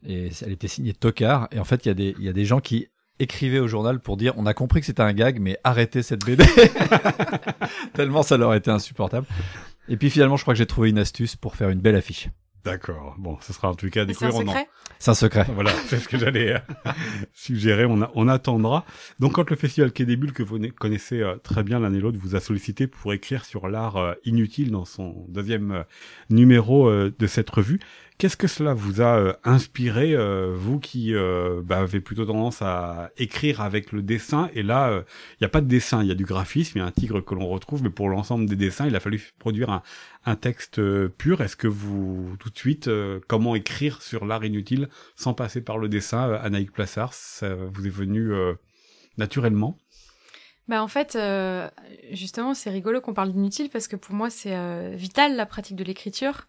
Et elle était signée Tocard. Et en fait, il y, a des, il y a des gens qui écrivaient au journal pour dire on a compris que c'était un gag, mais arrêtez cette BD. Tellement ça leur était insupportable. Et puis finalement, je crois que j'ai trouvé une astuce pour faire une belle affiche. D'accord. Bon, ce sera en tout cas à découvrir. C'est un secret. C'est un secret. Voilà, c'est ce que j'allais euh, suggérer. On, a, on attendra. Donc, quand le festival Quai des Bulles, que vous connaissez euh, très bien l'un et l'autre, vous a sollicité pour écrire sur l'art euh, inutile dans son deuxième numéro de cette revue, Qu'est-ce que cela vous a euh, inspiré, euh, vous qui euh, bah, avez plutôt tendance à écrire avec le dessin? Et là, il n'y a pas de dessin, il y a du graphisme, il y a un tigre que l'on retrouve, mais pour l'ensemble des dessins, il a fallu produire un, texte pur. Est-ce que vous, tout de suite, comment écrire sur l'art inutile sans passer par le dessin, Anaïk Plassard, ça vous est venu naturellement? Bah en fait, justement, c'est rigolo qu'on parle d'inutile parce que pour moi, c'est vital la pratique de l'écriture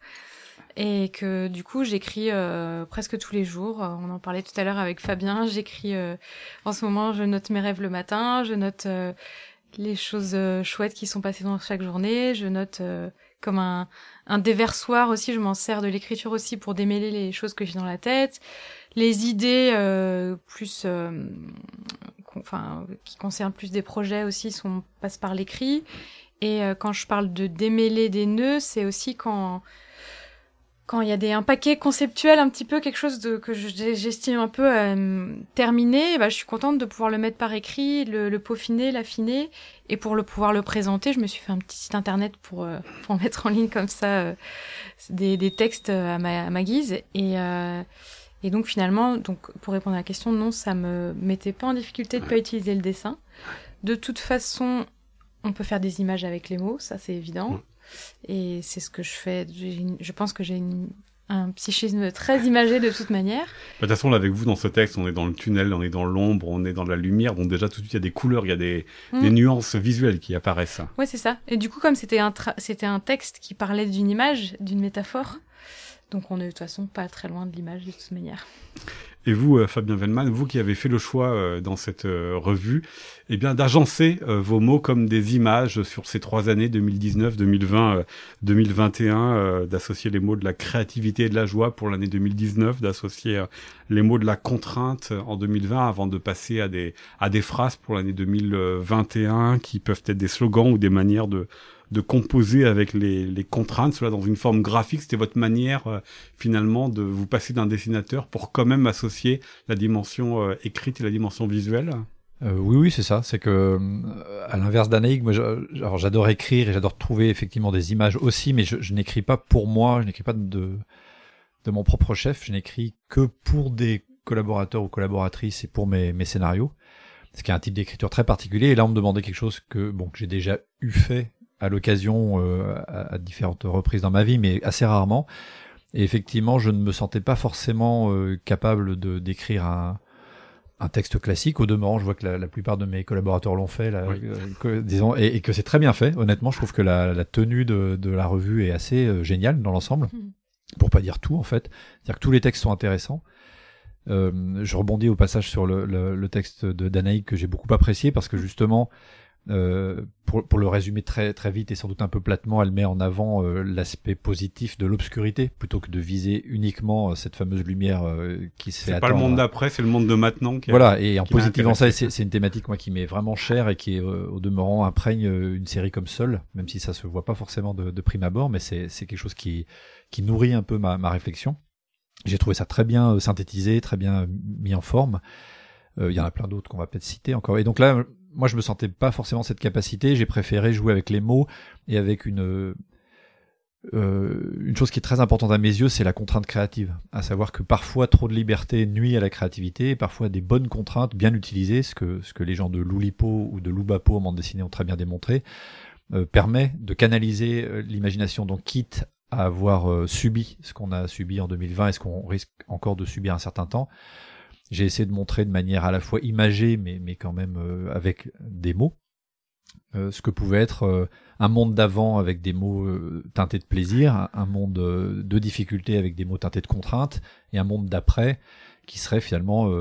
et que du coup j'écris euh, presque tous les jours. Euh, on en parlait tout à l'heure avec Fabien. J'écris euh, en ce moment, je note mes rêves le matin, je note les choses chouettes qui sont passées dans chaque journée, je note comme un, un déversoir aussi. Je m'en sers de l'écriture aussi pour démêler les choses que j'ai dans la tête, les idées plus, enfin qui concernent plus des projets aussi sont passent par l'écrit. Et quand je parle de démêler des nœuds, c'est aussi quand quand il y a des, un paquet conceptuel, un petit peu quelque chose de, que j'estime un peu euh, terminé, bah, je suis contente de pouvoir le mettre par écrit, le, le peaufiner, l'affiner, et pour le pouvoir le présenter, je me suis fait un petit site internet pour, euh, pour mettre en ligne comme ça euh, des, des, textes à ma, à ma guise. Et, et donc finalement, donc pour répondre à la question, non, ça me mettait pas en difficulté de pas utiliser le dessin. De toute façon, on peut faire des images avec les mots, ça c'est évident. Et c'est ce que je fais. Je pense que j'ai un psychisme très imagé de toute manière. De toute façon, avec vous, dans ce texte, on est dans le tunnel, on est dans l'ombre, on est dans la lumière. Donc déjà, tout de suite, il y a des couleurs, il y a des, mm. des nuances visuelles qui apparaissent. Ouais, c'est ça. Et du coup, comme c'était un, c'était un texte qui parlait d'une image, d'une métaphore, donc on est de toute façon pas très loin de l'image de toute manière. Et vous, euh, Fabien Vellman, vous qui avez fait le choix euh, dans cette euh, revue, eh bien, d'agencer vos mots comme des images sur ces trois années 2019, 2020, 2021, d'associer les mots de la créativité et de la joie pour l'année 2019, d'associer les mots de la contrainte en 2020 avant de passer à des à des phrases pour l'année 2021 qui peuvent être des slogans ou des manières de de composer avec les, les contraintes, cela dans une forme graphique. C'était votre manière euh, finalement de vous passer d'un dessinateur pour quand même associer la dimension euh, écrite et la dimension visuelle? Euh, oui, oui, c'est ça. C'est que, à l'inverse d'Anaïg, moi, j'adore écrire et j'adore trouver effectivement des images aussi, mais je, je n'écris pas pour moi, je n'écris pas de, de mon propre chef, je n'écris que pour des collaborateurs ou collaboratrices et pour mes, mes scénarios. Ce qui est un type d'écriture très particulier. Et là, on me demandait quelque chose que, bon, que j'ai déjà eu fait à l'occasion euh, à, différentes reprises dans ma vie, mais assez rarement. Et effectivement, je ne me sentais pas forcément euh, capable de d'écrire un, un texte classique. Au demeurant, je vois que la, plupart de mes collaborateurs l'ont fait, là, euh, disons, et, que c'est très bien fait. Honnêtement, je trouve que la, la tenue de, de, la revue est assez géniale dans l'ensemble, hmm. pour pas dire tout en fait. C'est-à-dire que tous les textes sont intéressants. Euh, je rebondis au passage sur le, le, le texte de Danaï que j'ai beaucoup apprécié parce que justement, euh, pour, pour, le résumer très très vite et sans doute un peu platement, elle met en avant euh, l'aspect positif de l'obscurité plutôt que de viser uniquement euh, cette fameuse lumière qui se fait C'est pas le monde d'après, c'est le monde de maintenant. Qui voilà, et en positivant ça, c'est une thématique moi qui m'est vraiment chère et qui au demeurant imprègne une série comme seule, même si ça se voit pas forcément de, de prime abord, mais c'est quelque chose qui qui nourrit un peu ma, ma réflexion. J'ai trouvé ça très bien synthétisé, très bien mis en forme. Il y en a plein d'autres qu'on va peut-être citer encore. Et donc là, moi je me sentais pas forcément cette capacité, j'ai préféré jouer avec les mots et avec une euh, une chose qui est très importante à mes yeux, c'est la contrainte créative, à savoir que parfois trop de liberté nuit à la créativité, parfois des bonnes contraintes bien utilisées, ce que ce que les gens de Loulipo ou de Loubapo en bande dessinée ont très bien démontré, euh, permet de canaliser euh, l'imagination. Donc quitte à avoir euh, subi ce qu'on a subi en 2020 et ce qu'on risque encore de subir un certain temps, j'ai essayé de montrer de manière à la fois imagée, mais, mais quand même euh, avec des mots, euh, ce que pouvait être euh, un monde d'avant avec des mots teintés de plaisir, un monde de difficulté avec des mots teintés de contrainte, et un monde d'après qui serait finalement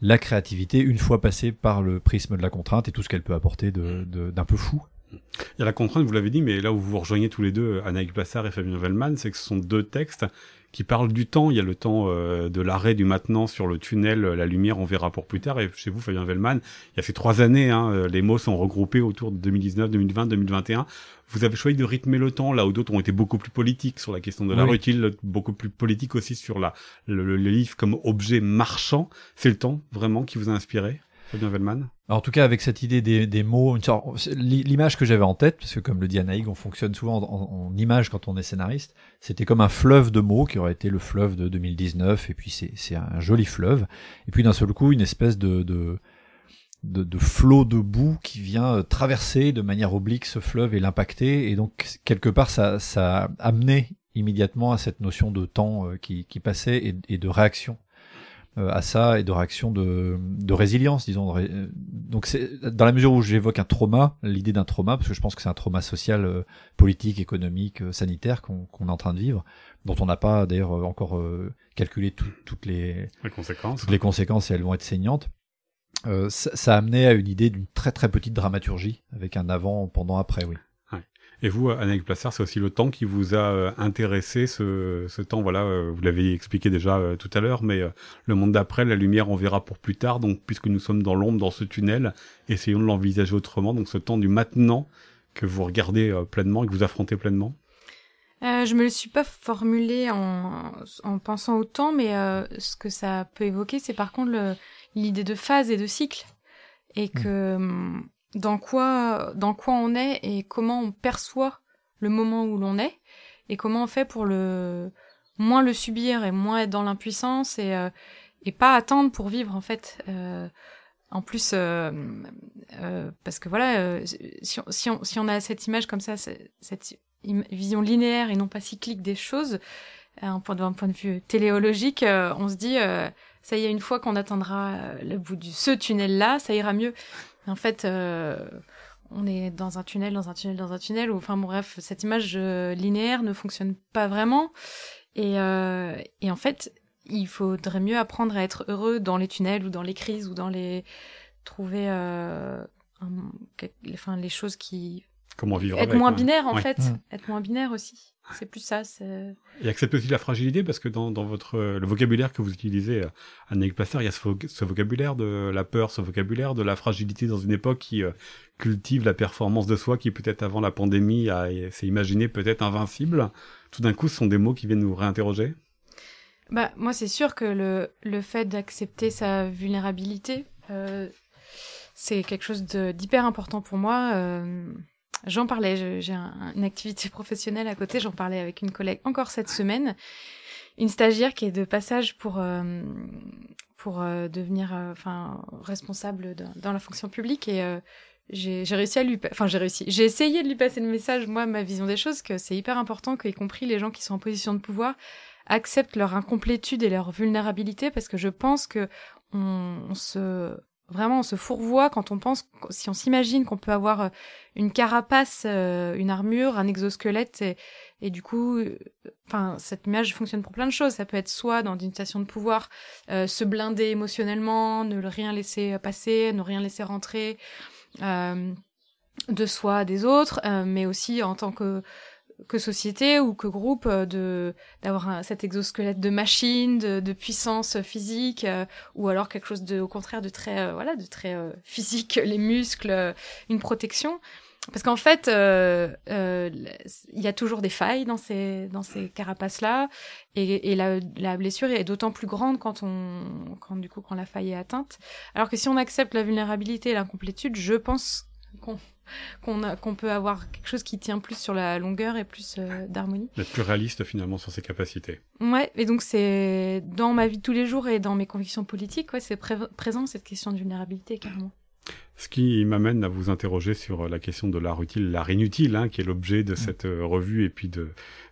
la créativité une fois passée par le prisme de la contrainte et tout ce qu'elle peut apporter d'un de, peu fou. Il y a la contrainte, vous l'avez dit, mais là où vous rejoignez tous les deux, Anaïk Bassard et Fabien Vellman, c'est que ce sont deux textes qui parlent du temps. Il y a le temps euh, de l'arrêt du maintenant sur le tunnel, la lumière, on verra pour plus tard. Et chez vous, Fabien Vellman, il y a ces trois années, hein, euh, les mots sont regroupés autour de 2019, 2020, 2021. Vous avez choisi de rythmer le temps, là où d'autres ont été beaucoup plus politiques sur la question de l'art utile, beaucoup plus politiques aussi sur la, le, le livre comme objet marchand. C'est le temps vraiment qui vous a inspiré? En tout cas, avec cette idée des, mots, l'image que j'avais en tête, parce que comme le dit Anaïg, on fonctionne souvent en, image quand on est scénariste, c'était comme un fleuve de mots qui aurait été le fleuve de 2019, et puis c'est un joli fleuve, et puis d'un seul coup, une espèce de, flot de boue qui vient euh, traverser de manière oblique ce fleuve et l'impacter, et donc quelque part, ça, ça a amené immédiatement à cette notion de temps euh, qui, passait et, de réaction à ça et de réaction de, de résilience, disons. Euh, donc c'est dans la mesure où j'évoque un trauma, l'idée d'un trauma, parce que je pense que c'est un trauma social, euh, politique, économique, sanitaire qu'on est en train de vivre, dont on n'a pas d'ailleurs encore calculé toutes les, les conséquences. Toutes les conséquences et elles vont être saignantes. Euh, ça, ça, a amené à une idée d'une très très petite dramaturgie avec un avant, pendant, après, oui. Et vous, Anaïs Placer, c'est aussi le temps qui vous a euh, intéressé, ce, ce temps, voilà, euh, vous l'avez expliqué déjà euh, tout à l'heure, mais le monde d'après, la lumière, on verra pour plus tard, donc puisque nous sommes dans l'ombre, dans ce tunnel, essayons de l'envisager autrement, donc ce temps du maintenant que vous regardez pleinement et que vous affrontez pleinement. Euh, je me le suis pas formulé en, en pensant au temps, mais ce que ça peut évoquer, c'est par contre l'idée de phase et de cycle. Et mmh. que hum, dans quoi, dans quoi on est et comment on perçoit le moment où l'on est et comment on fait pour le moins le subir et moins être dans l'impuissance et euh, et pas attendre pour vivre en fait. Euh, en plus, euh, euh parce que voilà, euh, si, on, si, on, si on a cette image comme ça, cette vision linéaire et non pas cyclique des choses, d'un point, de, point de vue téléologique, on se dit, ça y est, une fois qu'on atteindra le bout de ce tunnel-là, ça ira mieux. En fait, euh, on est dans un tunnel, dans un tunnel, dans un tunnel. Ou, enfin, bon, bref, cette image euh, linéaire ne fonctionne pas vraiment. Et, euh, et en fait, il faudrait mieux apprendre à être heureux dans les tunnels ou dans les crises ou dans les trouver euh, enfin, les choses qui comment vivre être moins binaire en fait, être moins binaire aussi. C'est plus ça. Et accepter aussi la fragilité parce que dans, dans votre le vocabulaire que vous utilisez, euh, Annick Placer, il y a ce, vocabulaire de la peur, ce vocabulaire de la fragilité dans une époque qui euh, cultive la performance de soi, qui peut-être avant la pandémie s'est imaginé peut-être invincible. Tout d'un coup, ce sont des mots qui viennent nous réinterroger. Bah moi, c'est sûr que le le fait d'accepter sa vulnérabilité, euh, c'est quelque chose d'hyper important pour moi. Euh, J'en parlais, j'ai une activité professionnelle à côté, j'en parlais avec une collègue encore cette semaine, une stagiaire qui est de passage pour euh, pour euh, devenir euh, enfin responsable dans la fonction publique et j'ai réussi à lui enfin j'ai réussi j'ai essayé de lui passer le message moi ma vision des choses que c'est hyper important que y compris les gens qui sont en position de pouvoir acceptent leur incomplétude et leur vulnérabilité parce que je pense que on se Vraiment, on se fourvoie quand on pense, si on s'imagine qu'on peut avoir euh, une carapace, euh, une armure, un exosquelette, et, du coup, euh, enfin, cette image fonctionne pour plein de choses. Ça peut être soit dans une station de pouvoir, se blinder émotionnellement, ne rien laisser passer, ne rien laisser rentrer de soi, des autres, mais aussi en tant que que société ou que groupe euh, de d'avoir cet exosquelette de machine, de, de puissance physique, euh, ou alors quelque chose de au contraire de très euh, voilà de très physique, les muscles, une protection. Parce qu'en fait, il y a toujours des failles dans ces dans ces carapaces là, et, et la, la blessure est d'autant plus grande quand on quand du coup quand la faille est atteinte. Alors que si on accepte la vulnérabilité et l'incomplétude, je pense qu'on qu'on peut avoir quelque chose qui tient plus sur la longueur et plus euh, d'harmonie. D'être plus réaliste finalement sur ses capacités. Ouais, et donc c'est dans ma vie de tous les jours et dans mes convictions politiques, ouais, c'est présent cette question de vulnérabilité carrément. Ce qui m'amène à vous interroger sur la question de l'art utile, l'art inutile, hein, qui est l'objet de mm. cette euh, revue et puis de,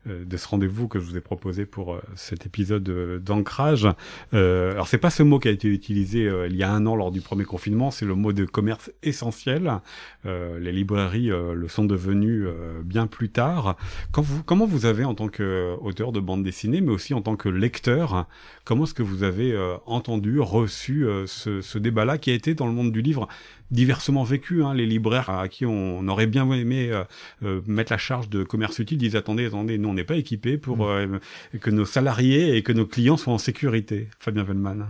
euh, de ce rendez-vous que je vous ai proposé pour euh, cet épisode d'ancrage. Euh, alors c'est pas ce mot qui a été utilisé il y a un an lors du premier confinement, c'est le mot de commerce essentiel. les librairies le sont devenues bien plus tard. Quand vous, comment vous avez en tant qu'auteur de bande dessinée, mais aussi en tant que lecteur, comment est-ce que vous avez entendu, reçu ce, ce débat-là qui a été dans le monde du livre diversement vécu. Hein. Les libraires à qui on, aurait bien aimé mettre la charge de commerce utile disent attendez, attendez, nous on n'est pas équipés pour mm. que nos salariés et que nos clients soient en sécurité. Fabien Vellman.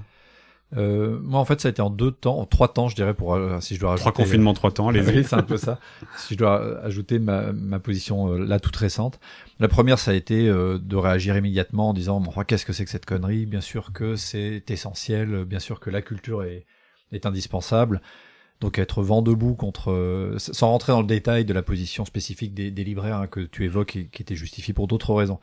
Euh, moi, en fait, ça a été en deux temps, en trois temps, je dirais, pour euh, si je dois rajouter. Trois confinements, trois temps, les c'est un peu ça. si je dois ajouter ma, ma position euh, là toute récente. La première, ça a été euh, de réagir immédiatement en disant, bon, qu'est-ce que c'est que cette connerie? Bien sûr que c'est essentiel, bien sûr que la culture est, est indispensable. Donc être vent debout contre, sans rentrer dans le détail de la position spécifique des, des libraires hein, que tu évoques et qui était justifiée pour d'autres raisons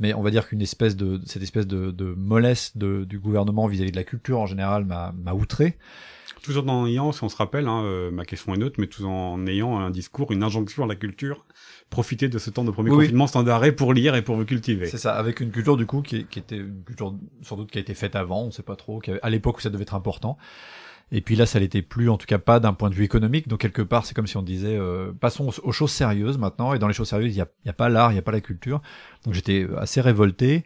mais on va dire qu'une espèce de cette espèce de, de mollesse de, du gouvernement vis-à-vis de la culture en général m'a outré. Toujours en ayant, si on se rappelle, hein, euh, ma question est neutre, mais tout en ayant un discours, une injonction à la culture, profiter de ce temps de premier confinement sans arrêt pour lire et pour vous cultiver. C'est ça, avec une culture du coup qui, qui, était une culture sans doute qui a été faite avant, on sait pas trop, à l'époque où ça devait être important. Et puis là, ça l'était plus, en tout cas pas d'un point de vue économique. Donc quelque part, c'est comme si on disait, euh, passons aux, choses sérieuses maintenant. Et dans les choses sérieuses, il n'y a, y a pas l'art, il n'y a pas la culture. Donc j'étais assez révolté.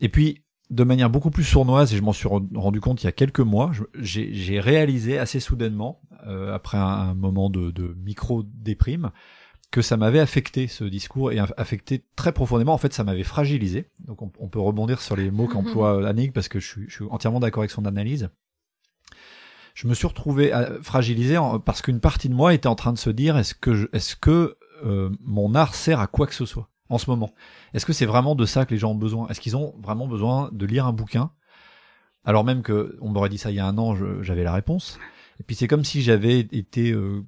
Et puis, de manière beaucoup plus sournoise, et je m'en suis rendu compte il y a quelques mois, j'ai réalisé assez soudainement, euh, après un, moment de, de micro-déprime, que ça m'avait affecté ce discours et affecté très profondément. En fait, ça m'avait fragilisé. Donc, on, peut rebondir sur les mots qu'emploie Annick parce que je suis, je suis entièrement d'accord avec son analyse je me suis retrouvé euh, fragilisé parce qu'une partie de moi était en train de se dire est-ce que est-ce que euh, mon art sert à quoi que ce soit en ce moment? Est-ce que c'est vraiment de ça que les gens ont besoin? Est-ce qu'ils ont vraiment besoin de lire un bouquin? Alors même que on m'aurait dit ça il y a un an, j'avais la réponse. Et puis c'est comme si j'avais été euh,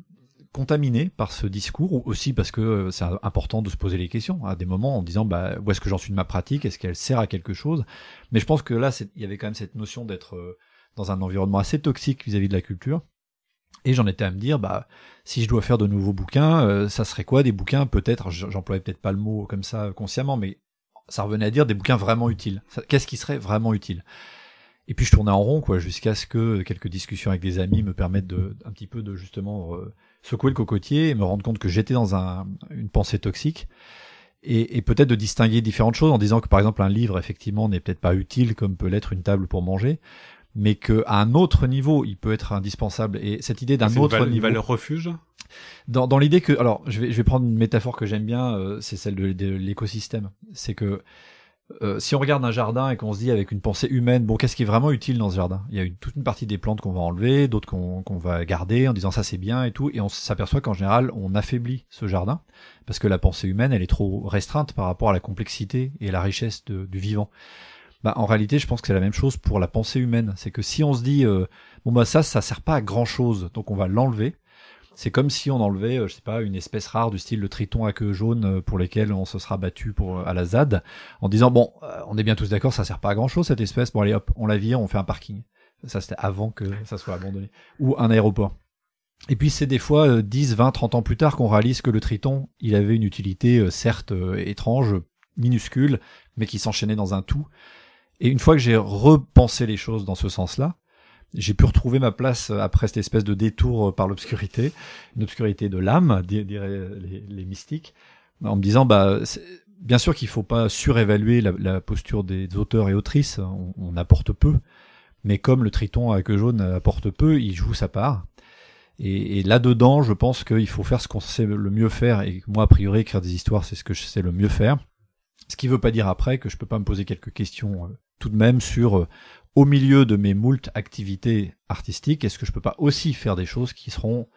contaminé par ce discours, ou aussi parce que c'est important de se poser les questions à des moments en disant bah où est-ce que j'en suis de ma pratique, est-ce qu'elle sert à quelque chose? Mais je pense que là, il y avait quand même cette notion d'être dans un environnement assez toxique vis-à-vis de la culture. Et j'en étais à me dire, bah, si je dois faire de nouveaux bouquins, euh, ça serait quoi des bouquins Peut-être, j'employais peut-être pas le mot comme ça consciemment, mais ça revenait à dire des bouquins vraiment utiles. Qu'est-ce qui serait vraiment utile? Et puis je tournais en rond, quoi, jusqu'à ce que quelques discussions avec des amis me permettent de, un petit peu de justement secouer le cocotier et me rendre compte que j'étais dans un, une pensée toxique. Et, et peut-être de distinguer différentes choses en disant que par exemple un livre effectivement n'est peut-être pas utile comme peut l'être une table pour manger, mais qu'à un autre niveau, il peut être indispensable. Et cette idée d'un autre niveau, valeur refuge? Dans, dans l'idée que, alors, je vais, je vais prendre une métaphore que j'aime bien, euh, c'est celle de, de l'écosystème. C'est que euh, si on regarde un jardin et qu'on se dit avec une pensée humaine, bon, qu'est-ce qui est vraiment utile dans ce jardin? Il y a une, toute une partie des plantes qu'on va enlever, d'autres qu'on qu'on va garder en disant ça c'est bien et tout, et on s'aperçoit qu'en général on affaiblit ce jardin parce que la pensée humaine elle est trop restreinte par rapport à la complexité et la richesse de, du vivant bah, en réalité, je pense que c'est la même chose pour la pensée humaine. C'est que si on se dit, euh, bon bah ça, ça sert pas à grand chose, donc on va l'enlever. C'est comme si on enlevait, euh, je sais pas, une espèce rare du style le triton à queue jaune euh, pour lesquels on se sera battu pour à la ZAD, en disant bon, on est bien tous d'accord, ça sert pas à grand chose cette espèce. Bon allez hop, on la vire, on fait un parking. Ça c'était avant que ça soit abandonné ou un aéroport. Et puis c'est des fois 10, 20, 30 ans plus tard qu'on réalise que le triton, il avait une utilité certes étrange, minuscule, mais qui s'enchaînait dans un tout. Et une fois que j'ai repensé les choses dans ce sens-là, j'ai pu retrouver ma place après cette espèce de détour par l'obscurité, une obscurité de l'âme, diraient les, mystiques, en me disant, bah, bien sûr qu'il faut pas surévaluer la, posture des auteurs et autrices, on, apporte peu, mais comme le Triton à queue jaune apporte peu, il joue sa part. Et, et là-dedans, je pense qu'il faut faire ce qu'on sait le mieux faire, et moi, a priori, écrire des histoires, c'est ce que je sais le mieux faire. Ce qui veut pas dire après que je peux pas me poser quelques questions euh, tout de même sur euh, au milieu de mes moult activités artistiques, est-ce que je peux pas aussi faire des choses qui seront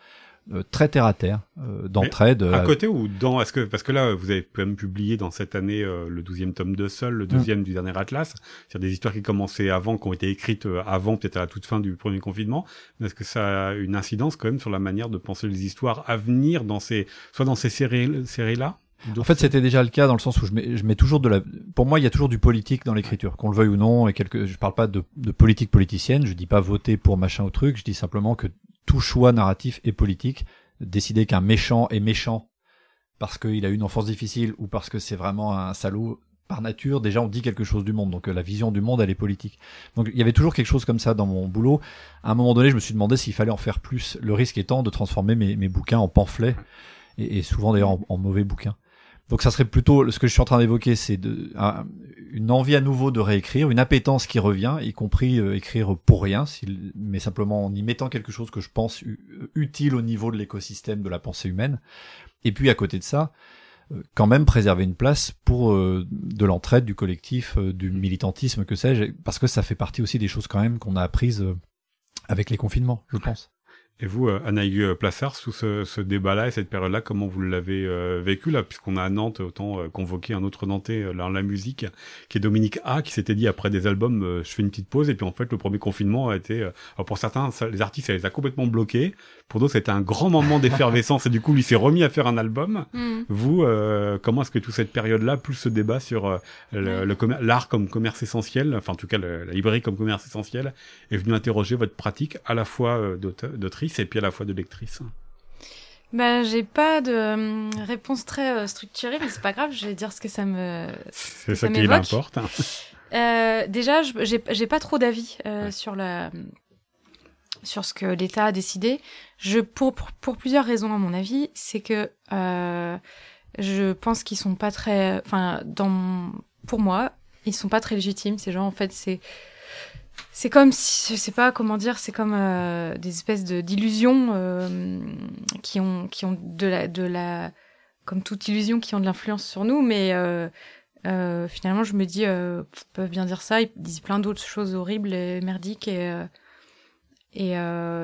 euh, très terre à terre d'entraide à côté ou dans est-ce que parce que là vous avez quand même publié dans cette année le douzième tome de Seul le deuxième du dernier Atlas. C'est des histoires qui commençaient avant qui ont été écrites avant peut-être à la toute fin du premier confinement. Est-ce que ça a une incidence quand même sur la manière de penser les histoires à venir dans ces soit dans ces séries séries là en fait, c'était déjà le cas dans le sens où je mets, je mets toujours de la. Pour moi, il y a toujours du politique dans l'écriture, qu'on le veuille ou non. Et quelque, je parle pas de, de politique politicienne. Je dis pas voter pour machin ou truc. Je dis simplement que tout choix narratif est politique. Décider qu'un méchant est méchant parce qu'il a eu une enfance difficile ou parce que c'est vraiment un salaud par nature, déjà on dit quelque chose du monde, donc euh, la vision du monde elle est politique. Donc il y avait toujours quelque chose comme ça dans mon boulot. À un moment donné, je me suis demandé s'il fallait en faire plus, le risque étant de transformer mes, mes bouquins en pamphlets, et, et souvent d'ailleurs en, en, mauvais bouquins. Donc ça serait plutôt ce que je suis en train d'évoquer, c'est de, une envie à nouveau de réécrire, une appétence qui revient, y compris euh, écrire pour rien, mais simplement en y mettant quelque chose que je pense utile au niveau de l'écosystème de la pensée humaine. Et puis à côté de ça, euh, quand même préserver une place pour euh, de l'entraide, du collectif, du militantisme, que sais-je, parce que ça fait partie aussi des choses quand même qu'on a apprises avec les confinements, je pense. Et vous, euh, Anaïg euh, Plassard, sous ce, ce débat-là et cette période-là, comment vous l'avez euh, vécu là, puisqu'on a à Nantes autant convoqué un autre Nantais dans la musique, qui est Dominique A, qui s'était dit après des albums, je fais une petite pause, et puis en fait le premier confinement a été, pour certains, les artistes, ça les a complètement bloqués, pour d'autres c'était un grand moment d'effervescence, et du coup il s'est remis à faire un album. Mm. Vous, comment est-ce que toute cette période-là, plus ce débat sur l'art comme commerce essentiel, enfin en tout cas la librairie comme commerce essentiel, est venu interroger votre pratique à la fois d'autrice et puis à la fois de lectrice bah, j'ai pas de euh, réponse très euh, structurée, mais c'est pas grave, je vais dire ce que ça me. C'est ça, qui m'importe. Euh, déjà, j'ai pas trop d'avis sur la sur ce que l'État a décidé. Je pour, pour, plusieurs raisons à mon avis, c'est que je pense qu'ils sont pas très, enfin dans pour moi, ils sont pas très légitimes. Ces gens, en fait, c'est c'est comme si, je sais pas comment dire, c'est comme euh, des espèces de d'illusions euh, qui ont qui ont de la de la comme toute illusion qui ont de l'influence sur nous, mais euh, finalement je me dis ils peuvent bien dire ça, ils disent plein d'autres choses horribles et merdiques et et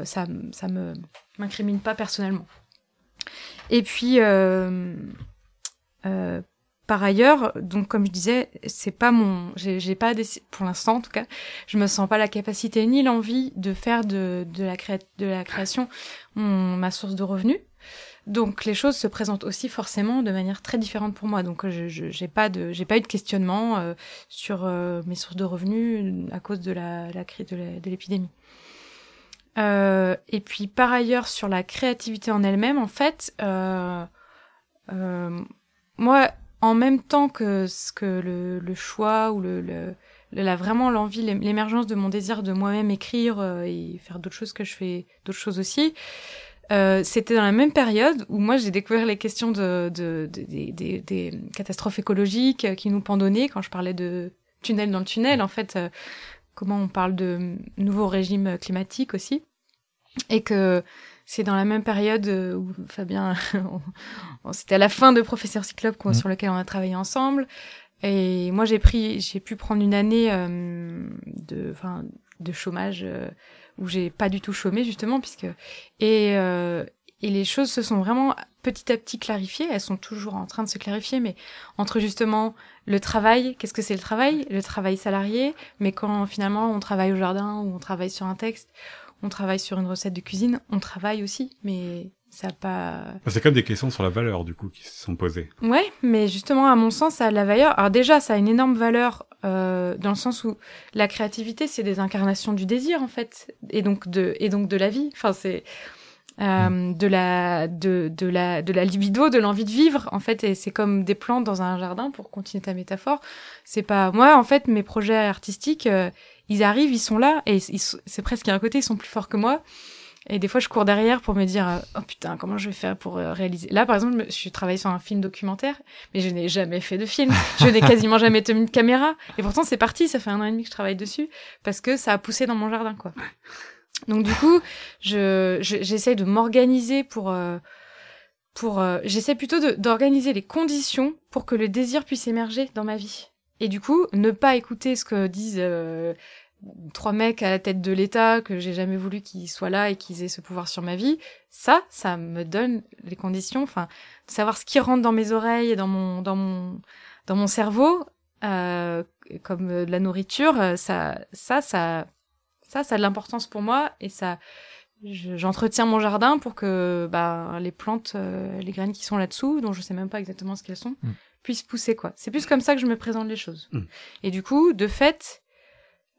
ça ça me m'incrimine pas personnellement. Et puis par ailleurs, donc comme je disais, c'est pas mon, j'ai pas pour l'instant en tout cas, je me sens pas la capacité ni l'envie de faire de, la création ma source de revenus. Donc les choses se présentent aussi forcément de manière très différente pour moi. Donc je j'ai pas eu de questionnement euh, sur euh, mes sources de revenus à cause de la, de l'épidémie. Euh, et puis par ailleurs sur la créativité en elle-même, en fait, euh, moi en même temps que ce que le, le choix ou le, le, la vraiment l'envie, l'émergence de mon désir de moi-même écrire euh, et faire d'autres choses que je fais d'autres choses aussi. Euh, c'était dans la même période où moi j'ai découvert les questions de, de, de, des catastrophes écologiques qui nous pendonnaient quand je parlais de tunnel dans le tunnel en fait euh, comment on parle de nouveaux régimes climatiques aussi et que c'est dans la même période euh, où Fabien, c'était à la fin de Professeur Cyclope mmh. sur lequel on a travaillé ensemble. Et moi, j'ai pris, j'ai pu prendre une année euh, de, enfin, de chômage euh, où j'ai pas du tout chômé justement, puisque et et les choses se sont vraiment petit à petit clarifiées. Elles sont toujours en train de se clarifier, mais entre justement le travail, qu'est-ce que c'est le travail, le travail salarié, mais quand finalement on travaille au jardin ou on travaille sur un texte on travaille sur une recette de cuisine, on travaille aussi, mais ça n'a pas. C'est comme des questions sur la valeur du coup qui se sont posées. Ouais, mais justement à mon sens ça a de la valeur. Alors déjà ça a une énorme valeur euh, dans le sens où la créativité c'est des incarnations du désir en fait et donc de et donc de la vie. Enfin c'est euh, mm. de la de, de la de la libido, de l'envie de vivre en fait et c'est comme des plantes dans un jardin pour continuer ta métaphore. C'est pas moi en fait mes projets artistiques euh, ils arrivent, ils sont là, et c'est presque un côté, ils sont plus forts que moi. Et des fois, je cours derrière pour me dire, euh, oh putain, comment je vais faire pour euh, réaliser? Là, par exemple, je suis travaillé sur un film documentaire, mais je n'ai jamais fait de film. Je n'ai quasiment jamais tenu de caméra. Et pourtant, c'est parti. Ça fait un an et demi que je travaille dessus parce que ça a poussé dans mon jardin, quoi. Donc, du coup, je, j'essaie de m'organiser pour, euh, pour, j'essaie plutôt d'organiser les conditions pour que le désir puisse émerger dans ma vie. Et du coup, ne pas écouter ce que disent trois mecs à la tête de l'État que j'ai jamais voulu qu'ils soient là et qu'ils aient ce pouvoir sur ma vie, ça, ça me donne les conditions, enfin, de savoir ce qui rentre dans mes oreilles et dans mon dans mon dans mon cerveau, euh, comme de la nourriture, ça ça ça ça ça a de l'importance pour moi et ça j'entretiens mon jardin pour que bah, les plantes, euh, les graines qui sont là-dessous, dont je sais même pas exactement ce qu'elles sont, mm. puissent pousser quoi. C'est plus comme ça que je me présente les choses. Mm. Et du coup, de fait,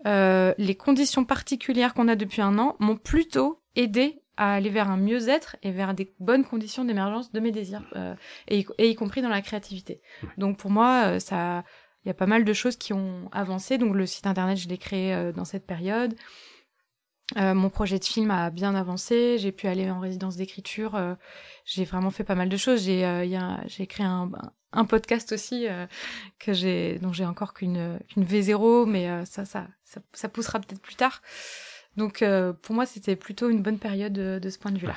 euh, les conditions particulières qu'on a depuis un an m'ont plutôt aidé à aller vers un mieux-être et vers des bonnes conditions d'émergence de mes désirs, euh, et, y compris dans la créativité. Donc pour moi, euh, ça, il y a pas mal de choses qui ont avancé. Donc le site internet, je l'ai créé dans cette période. mon projet de film a bien avancé. J'ai pu aller en résidence d'écriture. j'ai vraiment fait pas mal de choses. J'ai, j'ai écrit un, un podcast aussi que j'ai dont j'ai encore qu'une qu'une V0 mais ça, ça, ça poussera peut-être plus tard. Donc pour moi c'était plutôt une bonne période de ce point de vue là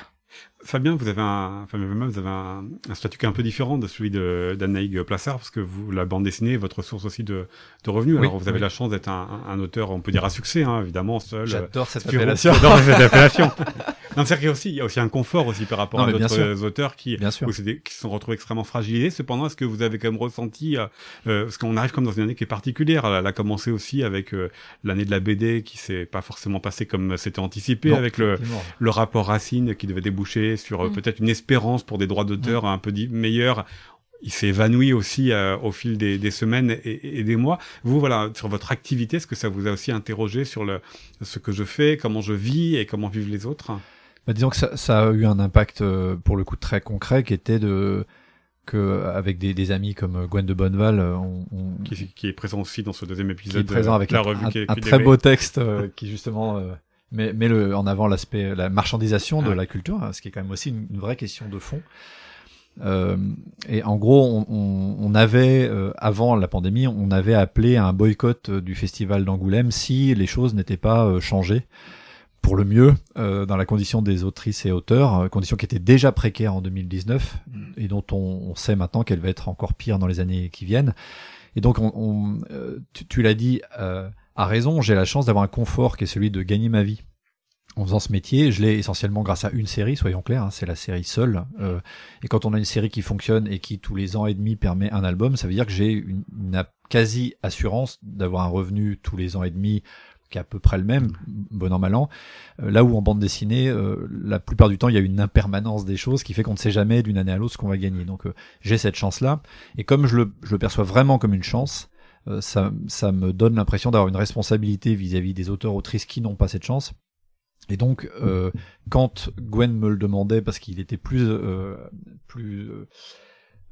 Fabien, vous avez un, Fabien vous avez un, un, statut qui est un peu différent de celui d'Anaïg Plassard, parce que vous, la bande dessinée est votre source aussi de, de revenus. Alors, vous avez la chance d'être un, un, auteur, on peut dire à succès, hein, évidemment, seul. J'adore cette appellation. J'adore cette appellation. non, c'est qu'il y a aussi, il y a aussi un confort aussi par rapport à d'autres auteurs qui, bien sûr. Des, qui se sont retrouvés extrêmement fragilisés. Cependant, est-ce que vous avez quand même ressenti, euh, euh parce qu'on arrive comme dans une année qui est particulière. Elle a commencé aussi avec euh, l'année de la BD qui s'est pas forcément passée comme c'était anticipé, avec le, le rapport Racine qui devait déboucher sur euh, mm. peut-être une espérance pour des droits d'auteur mm. un peu meilleurs il s'est évanoui aussi euh, au fil des, des semaines et, et, des mois. Vous, voilà, sur votre activité, est-ce que ça vous a aussi interrogé sur le, ce que je fais, comment je vis et comment vivent les autres? Bah, Disons que ça, ça, a eu un impact, euh, pour le coup, très concret, qui était de que avec des, des amis comme Gwen de Bonneval, on, on... Qui, qui, est présent aussi dans ce deuxième épisode, qui est présent avec la revue, un, un très beau texte qui justement mais, mais le, en avant l'aspect, la marchandisation de la culture, hein, ce qui est quand même aussi une, vraie question de fond. Euh, et en gros, on, on, on avait, euh, avant la pandémie, on avait appelé à un boycott euh, du festival d'Angoulême si les choses n'étaient pas euh, changées pour le mieux dans la condition des autrices et auteurs, condition qui était déjà précaire en 2019 mm. et dont on, on sait maintenant qu'elle va être encore pire dans les années qui viennent. Et donc, on, tu, tu l'as dit a raison, j'ai la chance d'avoir un confort qui est celui de gagner ma vie en faisant ce métier. Je l'ai essentiellement grâce à une série, soyons clairs, hein, c'est la série seule. Euh, et quand on a une série qui fonctionne et qui tous les ans et demi permet un album, ça veut dire que j'ai une, quasi assurance d'avoir un revenu tous les ans et demi qui est à peu près le même, bon an mal an. Euh, là où en bande dessinée, euh, la plupart du temps, il y a une impermanence des choses qui fait qu'on ne sait jamais d'une année à l'autre ce qu'on va gagner. Donc j'ai cette chance-là. Et comme je le, je le perçois vraiment comme une chance, euh, ça, ça me donne l'impression d'avoir une responsabilité vis-à-vis des auteurs-autrices qui n'ont pas cette chance. Et donc, euh, quand Gwen me le demandait, parce qu'il était plus, euh, plus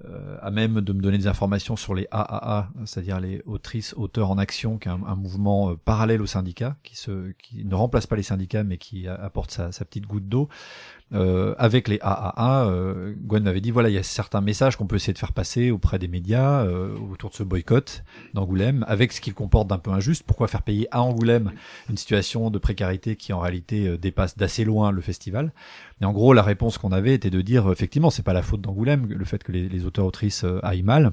euh, à même de me donner des informations sur les AAA, c'est-à-dire les autrices, auteurs en action, qui mouvement euh, parallèle au syndicat, qui, se, qui ne remplace pas les syndicats, mais qui apporte sa petite goutte d'eau. Euh, avec les AAA, euh, Gwen m'avait dit voilà, il y a certains messages qu'on peut essayer de faire passer auprès des médias euh, autour de ce boycott d'Angoulême, avec ce qu'il comporte d'un peu injuste. Pourquoi faire payer à Angoulême une situation de précarité qui en réalité dépasse d'assez loin le festival? Et en gros, la réponse qu'on avait était de dire effectivement, c'est pas la faute d'Angoulême, le fait que les, les auteurs autrices aillent mal.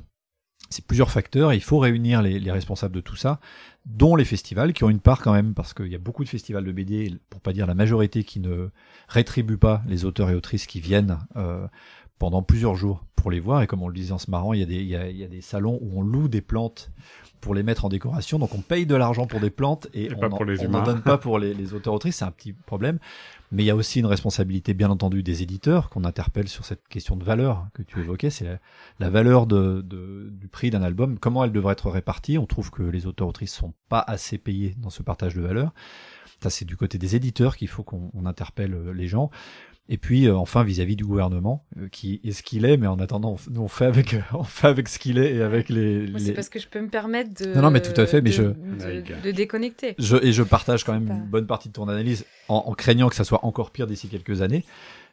C'est plusieurs facteurs. il faut réunir les, les responsables de tout ça dont les festivals, qui ont une part quand même, parce qu'il y a beaucoup de festivals de BD, pour pas dire la majorité, qui ne rétribuent pas les auteurs et autrices qui viennent euh, pendant plusieurs jours pour les voir. Et comme on le disait en ce marrant, il y, a des, il, y a, il y a des salons où on loue des plantes pour les mettre en décoration. Donc on paye de l'argent pour des plantes et, on n'en donne pas pour les, les auteurs-autrices. C'est un petit problème. Mais il y a aussi une responsabilité, bien entendu, des éditeurs qu'on interpelle sur cette question de valeur que tu évoquais. C'est la, valeur de, de, du prix d'un album. Comment elle devrait être répartie? On trouve que les auteurs-autrices sont pas assez payés dans ce partage de valeur. Ça, c'est du côté des éditeurs qu'il faut qu'on interpelle euh, les gens. Et puis euh, enfin vis-à-vis du gouvernement euh, qui est ce qu'il est, mais en attendant, on, nous on fait avec on fait avec ce qu'il est et avec les. Moi, C'est parce que je peux me permettre de. Non, non, mais tout à fait, mais de, je de, déconnecter. Je et je partage quand même une bonne partie de ton analyse en, en craignant que ça soit encore pire d'ici quelques années.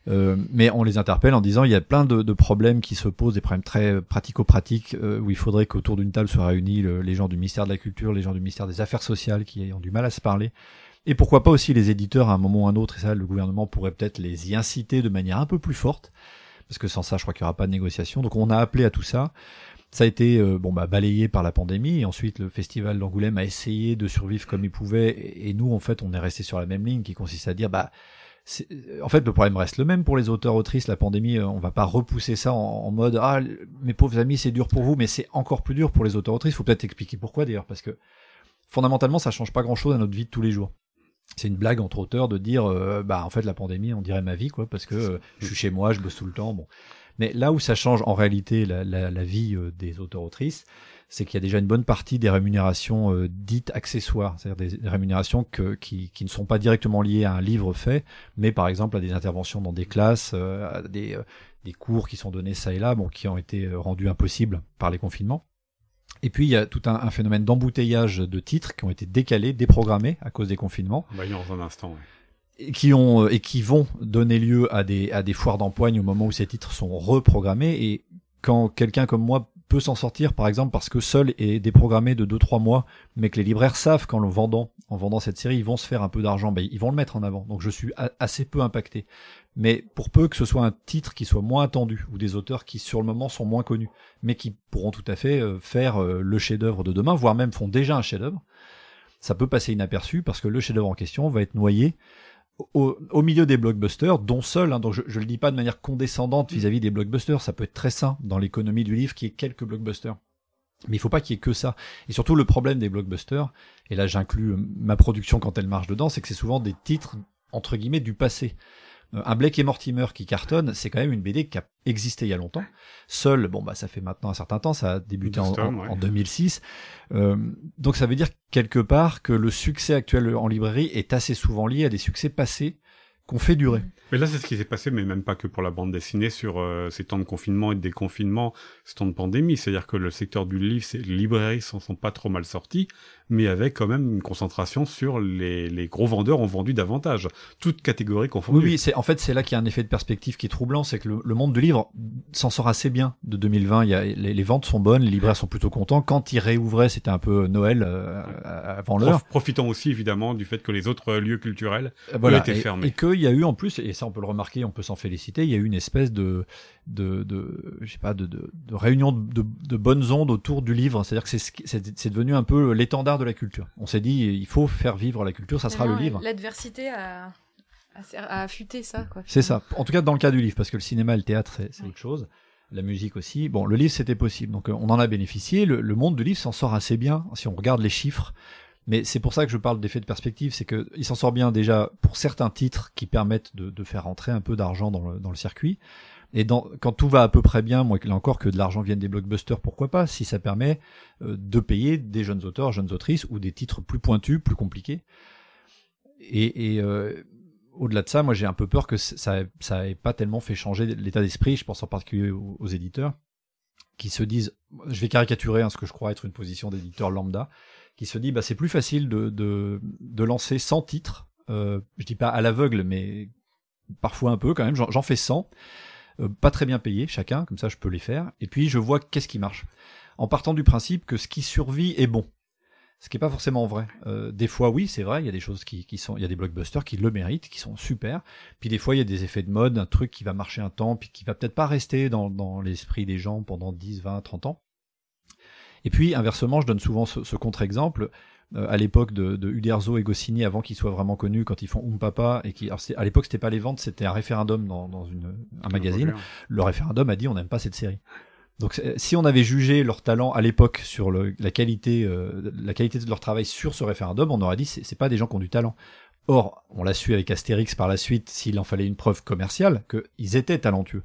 Euh, mais on les interpelle en disant il y a plein de, de problèmes qui se posent, des problèmes très pratico-pratiques euh, où il faudrait qu'autour d'une table soient réunis les gens du ministère de la Culture, les gens du ministère des Affaires sociales qui ont du mal à se parler, et pourquoi pas aussi les éditeurs à un moment ou à un autre, et ça le gouvernement pourrait peut-être les y inciter de manière un peu plus forte, parce que sans ça je crois qu'il n'y aura pas de négociation. Donc on a appelé à tout ça. Ça a été euh, bon bah balayé par la pandémie et ensuite le festival d'Angoulême a essayé de survivre comme il pouvait et nous en fait on est resté sur la même ligne qui consiste à dire bah en fait, le problème reste le même pour les auteurs autrices. La pandémie, euh, on va pas repousser ça en, mode ah mes pauvres amis, c'est dur pour vous, mais c'est encore plus dur pour les auteurs autrices. Faut peut-être expliquer pourquoi d'ailleurs, parce que fondamentalement, ça change pas grand-chose à notre vie de tous les jours c'est une blague entre auteurs de dire euh, bah en fait la pandémie on dirait ma vie quoi parce que euh, je suis chez moi je bosse tout le temps bon. Mais là où ça change en réalité la, vie euh, des auteurs autrices c'est qu'il y a déjà une bonne partie des rémunérations dites accessoires c'est-à-dire des, rémunérations que, qui, qui ne sont pas directement liées à un livre fait mais par exemple à des interventions dans des classes à des, des cours qui sont donnés ça et là bon qui ont été rendus impossibles par les confinements et puis il y a tout un, un phénomène d'embouteillage de titres qui ont été décalés, déprogrammés à cause des confinements. On va y dans un instant. Et qui ont euh, et qui vont donner lieu à des à des foires d'empoigne au moment où ces titres sont reprogrammés. Et quand quelqu'un comme moi peut s'en sortir, par exemple, parce que seul est déprogrammé de 2-3 mois, mais que les libraires savent qu'en le vendant, en vendant cette série, ils vont se faire un peu d'argent, ben, ils vont le mettre en avant. Donc je suis assez peu impacté. Mais pour peu que ce soit un titre qui soit moins attendu, ou des auteurs qui sur le moment sont moins connus, mais qui pourront tout à fait euh, faire euh, le chef-d'œuvre de demain, voire même font déjà un chef-d'œuvre, ça peut passer inaperçu parce que le chef-d'œuvre en question va être noyé au, milieu des blockbusters, dont seul, hein, donc je, je le dis pas de manière condescendante vis-à-vis des blockbusters, ça peut être très sain dans l'économie du livre qui est quelques blockbusters. Mais il faut pas qu'il y ait que ça. Et surtout le problème des blockbusters, et là j'inclus euh, ma production quand elle marche dedans, c'est que c'est souvent des titres entre guillemets du passé. Euh, un Blake et Mortimer qui cartonne, c'est quand même une BD qui a existé il y a longtemps. Seul, bon bah ça fait maintenant un certain temps, ça a débuté en, 2006. Euh, donc ça veut dire quelque part que le succès actuel en librairie est assez souvent lié à des succès passés qu'on fait durer. Mais là, c'est ce qui s'est passé, mais même pas que pour la bande dessinée, sur euh, ces temps de confinement et de déconfinement, ces temps de pandémie. C'est-à-dire que le secteur du livre, les librairies s'en sont pas trop mal sorties, mais avec quand même une concentration sur les, les gros vendeurs ont vendu davantage, toutes catégories confondues. Oui, oui c'est en fait c'est là qu'il y a un effet de perspective qui est troublant, c'est que le, monde du livre s'en sort assez bien de 2020. Il y a, les, ventes sont bonnes, les libraires sont plutôt contents. Quand ils réouvraient, c'était un peu Noël euh, avant l'heure. Profitant aussi évidemment du fait que les autres lieux culturels voilà, étaient fermés. Et qu'il y a eu en plus, et ça on peut le remarquer, on peut s'en féliciter, il y a eu une espèce de de, de je sais pas de, de, de réunion de, de, bonnes ondes autour du livre. C'est-à-dire que c'est devenu un peu l'étendard de la culture. On s'est dit, il faut faire vivre la culture, ça sera le livre. L'adversité a, a, affûté ça. C'est ça. En tout cas, dans le cas du livre, parce que le cinéma et le théâtre, c'est autre chose. La musique aussi. Bon, le livre, c'était possible. Donc, euh, on en a bénéficié. Le, monde du livre s'en sort assez bien, si on regarde les chiffres. Mais c'est pour ça que je parle d'effet de perspective, c'est qu'il s'en sort bien déjà pour certains titres qui permettent de, de faire entrer un peu d'argent dans le, dans le circuit. Et dans, quand tout va à peu près bien, moi, là encore, que de l'argent vienne des blockbusters, pourquoi pas, si ça permet euh, de payer des jeunes auteurs, jeunes autrices, ou des titres plus pointus, plus compliqués. Et, et euh, au-delà de ça, moi, j'ai un peu peur que ça, ça ait pas tellement fait changer l'état d'esprit. Je pense en particulier aux, éditeurs qui se disent, je vais caricaturer hein, ce que je crois être une position d'éditeur lambda, qui se dit, bah, c'est plus facile de, de, de lancer 100 titres. Euh, je dis pas à l'aveugle, mais parfois un peu quand même. J'en fais 100 euh, pas très bien payés chacun, comme ça je peux les faire, et puis je vois qu'est-ce qui marche. En partant du principe que ce qui survit est bon. Ce qui n'est pas forcément vrai. Euh, des fois, oui, c'est vrai, il y a des choses qui, qui sont, il y a des blockbusters qui le méritent, qui sont super. Puis des fois, il y a des effets de mode, un truc qui va marcher un temps, puis qui va peut-être pas rester dans, dans l'esprit des gens pendant 10, 20, 30 ans. Et puis, inversement, je donne souvent ce, ce contre-exemple. Euh, à l'époque de, de Uderzo et Goscinny avant qu'ils soient vraiment connus quand ils font Um Papa et qui à l'époque c'était pas les ventes c'était un référendum dans, dans une, un magazine. Le référendum a dit on n'aime pas cette série. Donc si on avait jugé leur talent à l'époque sur le, la qualité euh, la qualité de leur travail sur ce référendum on aurait dit c'est, pas des gens qui ont du talent. Or on l'a su avec Astérix par la suite s'il en fallait une preuve commerciale qu'ils étaient talentueux.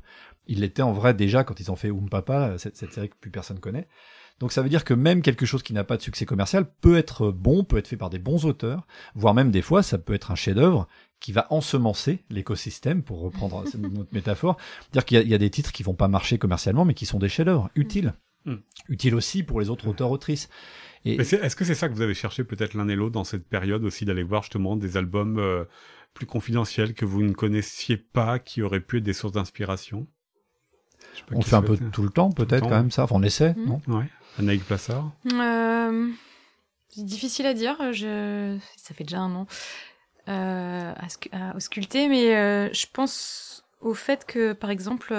Ils l'étaient en vrai déjà quand ils ont fait Um Papa cette, cette série que plus personne connaît donc ça veut dire que même quelque chose qui n'a pas de succès commercial peut être bon, peut être fait par des bons auteurs, voire même des fois ça peut être un chef-d'œuvre qui va ensemencer l'écosystème, pour reprendre notre métaphore. Dire qu'il y, a des titres qui vont pas marcher commercialement, mais qui sont des chefs-d'œuvre utiles, mm. utiles aussi pour les autres auteurs autrices. Est-ce que c'est ça que vous avez cherché peut-être l'un et l'autre dans cette période aussi d'aller voir justement des albums euh, plus confidentiels que vous ne connaissiez pas, qui auraient pu être des sources d'inspiration? On fait un peu tout le temps peut-être quand même ça. Enfin, on essaie, mm. non? Ouais. Anaïk Plassard euh, C'est difficile à dire. Je... Ça fait déjà un an euh, à, ausculter, mais euh, je pense au fait que, par exemple,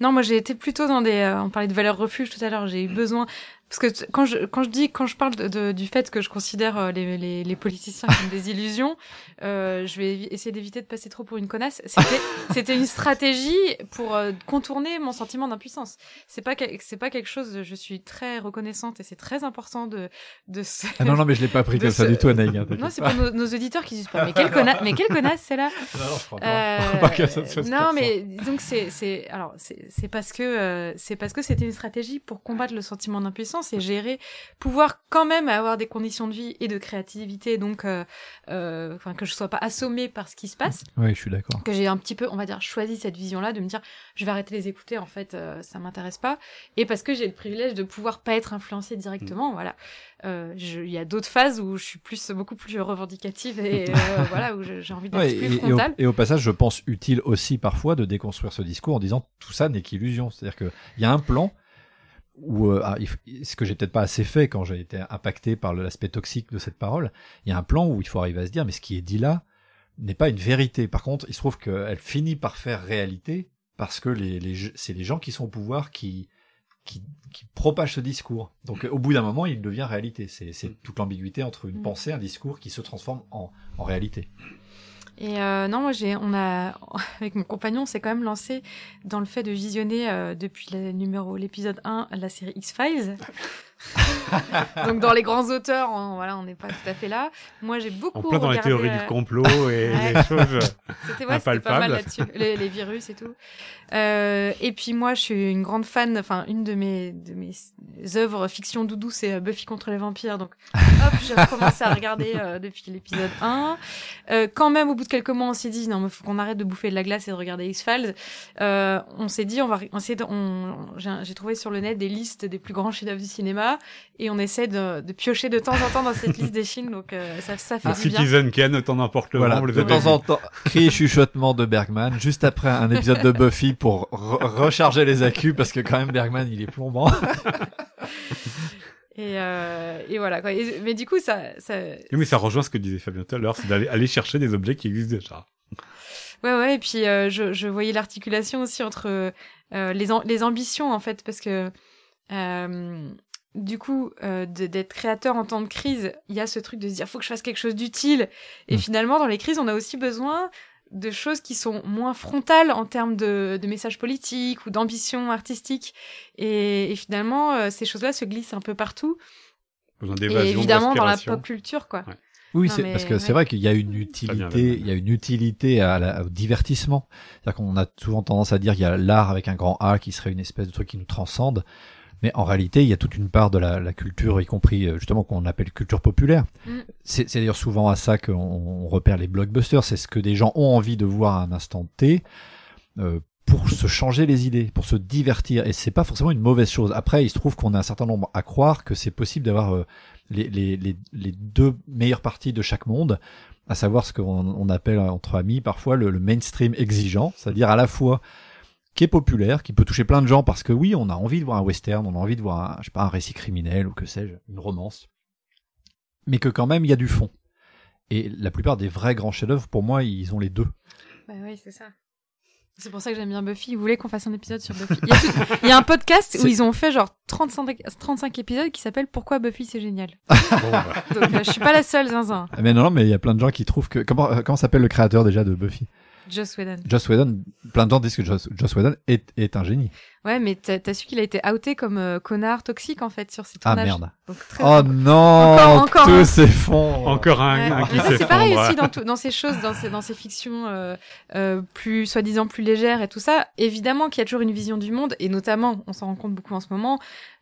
non, moi j'ai été plutôt dans des, on parlait de valeurs refuge tout à l'heure, j'ai eu besoin parce que quand je quand je dis quand je parle de, du fait que je considère euh, les, les, les politiciens comme des illusions, euh, je vais essayer d'éviter de passer trop pour une connasse. C'était une stratégie pour euh, contourner mon sentiment d'impuissance. C'est pas c'est pas quelque chose. Je suis très reconnaissante et c'est très important de de ce... Ah non non mais je l'ai pas pris comme ça du tout Anaïg. Hein, non c'est pour nos, nos, auditeurs qui disent pas mais quelle connasse mais quelle connasse c'est là. Non, non je crois pas. Euh, non mais donc c'est c'est alors c'est c'est parce que c'est parce que c'était une stratégie pour combattre le sentiment d'impuissance c'est gérer, pouvoir quand même avoir des conditions de vie et de créativité, donc, euh, euh, enfin, que je sois pas assommée par ce qui se passe. Oui, je suis d'accord. Que j'ai un petit peu, on va dire, choisi cette vision-là, de me dire, je vais arrêter les écouter, en fait, euh, ça m'intéresse pas. Et parce que j'ai le privilège de pouvoir pas être influencée directement, mm. voilà. Il y a d'autres phases où je suis plus, beaucoup plus revendicative et voilà, où j'ai envie d'être plus frontale. Et au, passage, je pense utile aussi parfois de déconstruire ce discours en disant tout ça n'est qu'illusion. C'est-à-dire qu'il y a un plan où ah, ce que j'ai peut-être pas assez fait quand j'ai été impacté par l'aspect toxique de cette parole, il y a un plan où il faut arriver à se dire mais ce qui est dit là n'est pas une vérité. Par contre, il se trouve qu'elle finit par faire réalité parce que les, les c'est les gens qui sont au pouvoir qui qui, qui propage ce discours. Donc au bout d'un moment, il devient réalité. C'est toute l'ambiguïté entre une mm. pensée, un discours qui se transforme en, en réalité. Et euh, non, moi j'ai, on a, avec mon compagnon, on s'est quand même lancé dans le fait de visionner euh, depuis le numéro, l'épisode 1, la série X-Files. Donc dans les grands auteurs, on, voilà, on n'est pas tout à fait là. Moi j'ai beaucoup. En plein dans les théories du complot et les choses c'était, ouais, c'était pas mal là-dessus, les, les, virus et tout. Euh, et puis moi je suis une grande fan, enfin une de mes de mes œuvres fiction doudou, c'est euh, Buffy contre les vampires. Donc hop, j'ai commencé à regarder euh, depuis l'épisode 1. Euh, quand même au bout de quelques mois, on s'est dit non, mais faut qu'on arrête de bouffer de la glace et de regarder X-Files. Euh, on s'est dit on va, on, on j'ai trouvé sur le net des listes des plus grands chefs-d'œuvre du cinéma et on essaie de, piocher de temps en temps dans cette liste des films donc euh, ça, ça fait ah, du bien. Citizen Ken, autant n'importe le voilà, De temps en temps, cri chuchotement de Bergman juste après un épisode de Buffy pour recharger les accus parce que quand même Bergman il est plombant. Et, euh, et, voilà quoi. mais du coup, ça, ça. Oui, mais ça rejoint ce que disait Fabien tout à l'heure, c'est d'aller aller chercher des objets qui existent déjà. Ouais, ouais. Et puis euh, je, je voyais l'articulation aussi entre euh, les, les ambitions en fait, parce que euh, du coup, euh, d'être créateur en temps de crise, il y a ce truc de se dire faut que je fasse quelque chose d'utile. Et mm. finalement, dans les crises, on a aussi besoin de choses qui sont moins frontales en termes de, de messages politiques ou d'ambition artistique. Et, finalement, euh, ces choses-là se glissent un peu partout. Et évidemment dans la pop culture, quoi. Oui, c'est parce que c'est vrai qu'il y a une utilité, il y a une utilité à la, au divertissement. C'est-à-dire qu'on a souvent tendance à dire qu'il y a l'art avec un grand A qui serait une espèce de truc qui nous transcende. Mais en réalité, il y a toute une part de la, la culture, y compris euh, justement qu'on appelle culture populaire. Mm. C'est d'ailleurs souvent à ça qu'on repère les blockbusters. C'est ce que des gens ont envie de voir à un instant T. Euh, pour se changer les idées, pour se divertir, et c'est pas forcément une mauvaise chose. Après, il se trouve qu'on a un certain nombre à croire que c'est possible d'avoir euh, les, les, les, les, deux meilleures parties de chaque monde, à savoir ce qu'on on appelle entre amis parfois le, le mainstream exigeant, c'est-à-dire à la fois qui est populaire, qui peut toucher plein de gens parce que oui, on a envie de voir un western, on a envie de voir un, je sais pas, un récit criminel ou que sais-je, une romance, mais que quand même il y a du fond. Et la plupart des vrais grands chefs-d'œuvre, pour moi, ils ont les deux. Bah oui, c'est ça. C'est pour ça que j'aime bien Buffy. Ils voulaient qu'on fasse un épisode sur Buffy? Il y a, un podcast où ils ont fait genre 35, 35 épisodes qui s'appelle Pourquoi Buffy c'est génial. bon, bah. Donc euh, je suis pas la seule, zinzin. Mais non, non, mais il y a plein de gens qui trouvent que comment euh, comment s'appelle le créateur déjà de Buffy? Joss Whedon. Joss Whedon, plein de gens disent que Joss, Whedon est, est un génie. Ouais, mais t'as as su qu'il a été outé comme euh, connard toxique en fait sur ses ah, tournages. Ah merde. oh non, encore, encore tout s'effondre. Encore un, un qui C'est pareil aussi dans, dans ces choses, dans ces, dans ces fictions euh, euh, plus soi-disant plus légères et tout ça. Évidemment qu'il y a toujours une vision du monde et notamment, on s'en rend compte beaucoup en ce moment,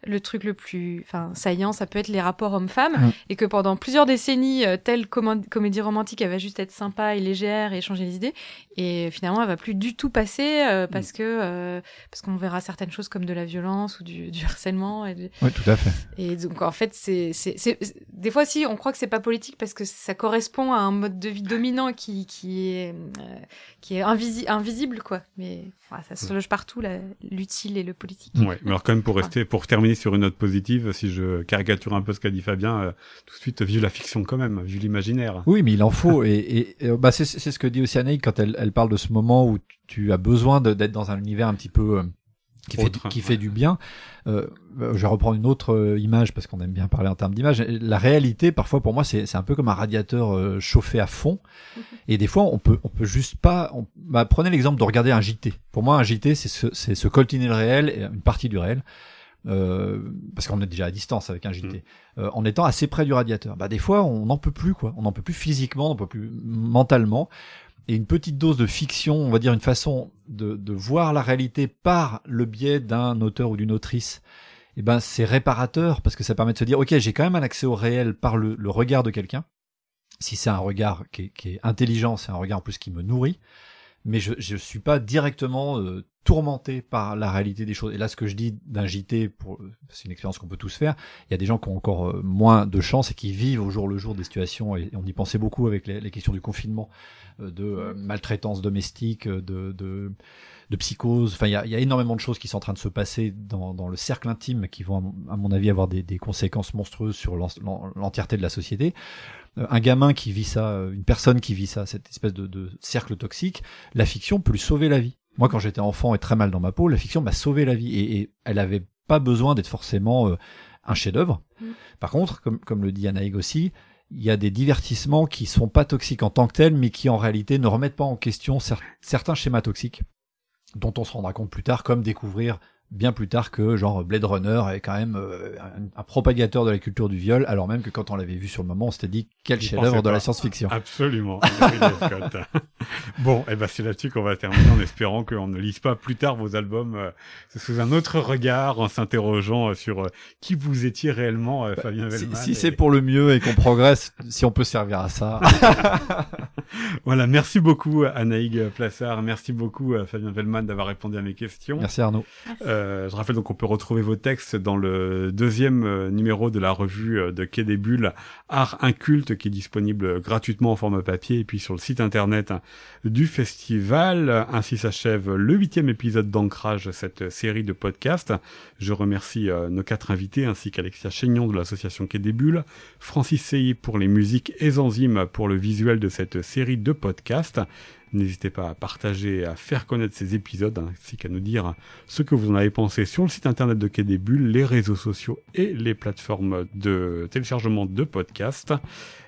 le truc le plus, enfin, saillant, ça peut être les rapports hommes-femmes mm. et que pendant plusieurs décennies, euh, telle comédie romantique, elle va juste être sympa et légère et changer les idées et finalement, elle va plus du tout passer euh, parce mm. que euh, parce qu'on verra certaines choses comme de la violence ou du, du harcèlement. Et Oui, tout à fait. Et donc en fait, c'est c'est des fois si on croit que c'est pas politique parce que ça correspond à un mode de vie dominant qui qui est euh, qui est invisible quoi. Mais ça se loge partout l'utile et le politique. Ouais, mais alors quand même pour rester pour terminer sur une note positive, si je caricature un peu ce qu'a dit Fabien, tout de suite vu la fiction quand même, vu l'imaginaire. Oui, mais il en faut et, et, bah c'est c'est ce que dit aussi quand elle elle parle de ce moment où tu as besoin d'être dans un univers un petit peu euh, qui, fait, qui fait du bien. Euh, je vais reprendre une autre euh, image parce qu'on aime bien parler en termes d'image. La réalité, parfois pour moi, c'est un peu comme un radiateur euh, chauffé à fond. Mhm. Et des fois, on peut, on peut juste pas. On, bah, prenez l'exemple de regarder un JT. Pour moi, un JT, c'est se, se coltiner le réel et une partie du réel. Euh, parce qu'on est déjà à distance avec un JT, mhm. euh, en étant assez près du radiateur. Bah des fois on n'en peut plus quoi, on n'en peut plus physiquement, on n'en peut plus mentalement et une petite dose de fiction, on va dire une façon de, de voir la réalité par le biais d'un auteur ou d'une autrice, eh ben c'est réparateur parce que ça permet de se dire ok j'ai quand même un accès au réel par le, le regard de quelqu'un. Si c'est un regard qui est, qui est intelligent, c'est un regard en plus qui me nourrit, mais je je suis pas directement euh, tourmentés par la réalité des choses. Et là, ce que je dis d'un JT, pour, c'est une expérience qu'on peut tous faire. Il y a des gens qui ont encore euh, moins de chance et qui vivent au jour le jour des situations. Et on y pensait beaucoup avec les, questions du confinement, euh, de euh, maltraitance domestique, de, de, de psychose. Enfin, il y, a, y, a, énormément de choses qui sont en train de se passer dans, dans le cercle intime qui vont, à mon avis, avoir des, des conséquences monstrueuses sur l'entièreté de la société un gamin qui vit ça, une personne qui vit ça, cette espèce de, de cercle toxique, la fiction peut lui sauver la vie. Moi, quand j'étais enfant et très mal dans ma peau, la fiction m'a sauvé la vie et, elle avait pas besoin d'être forcément euh, un chef-d'œuvre. Mm. Par contre, comme, comme le dit Anaïg aussi, il y a des divertissements qui sont pas toxiques en tant que tels, mais qui en réalité ne remettent pas en question certains schémas toxiques dont on se rendra compte plus tard, comme découvrir bien plus tard que genre Blade Runner est quand même euh, un, propagateur de la culture du viol, alors même que quand on l'avait vu sur le moment, on s'était dit quel chef-d'œuvre de la science-fiction. Absolument. bon, et eh ben c'est là-dessus qu'on va terminer en espérant qu'on ne lise pas plus tard vos albums euh, sous un autre regard, en s'interrogeant euh, sur euh, qui vous étiez réellement, bah, Fabien Vellman. Si, c'est pour le mieux et qu'on progresse, si on peut servir à ça. voilà, merci beaucoup Anaïg Plassard, merci beaucoup Fabien Vellman d'avoir répondu à mes questions. Merci Arnaud. Euh, je rappelle donc qu'on peut retrouver vos textes dans le deuxième euh, numéro de la revue euh, de Quai des Bulles, Art Inculte, qui est disponible gratuitement en format papier, et puis sur le site internet du festival. Ainsi s'achève le huitième épisode d'Ancrage, cette série de podcasts. Je remercie nos quatre invités, ainsi qu'Alexia Chaignon de l'association Quai des Bulles, Francis Sey pour les musiques et Zanzim pour le visuel de cette série de podcasts. N'hésitez pas à partager, à faire connaître ces épisodes, ainsi qu'à nous dire ce que vous en avez pensé sur le site internet de Quai des Bulles, les réseaux sociaux et les plateformes de téléchargement de podcasts.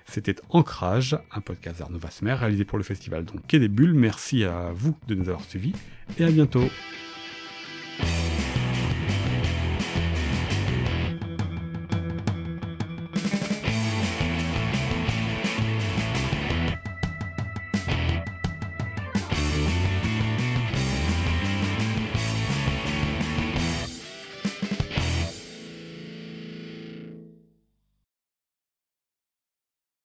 C'était Ancrage, un podcast d'Arnaud Vasmer réalisé pour le festival donc Quai des Bulles. Merci à vous de nous avoir suivis et à bientôt.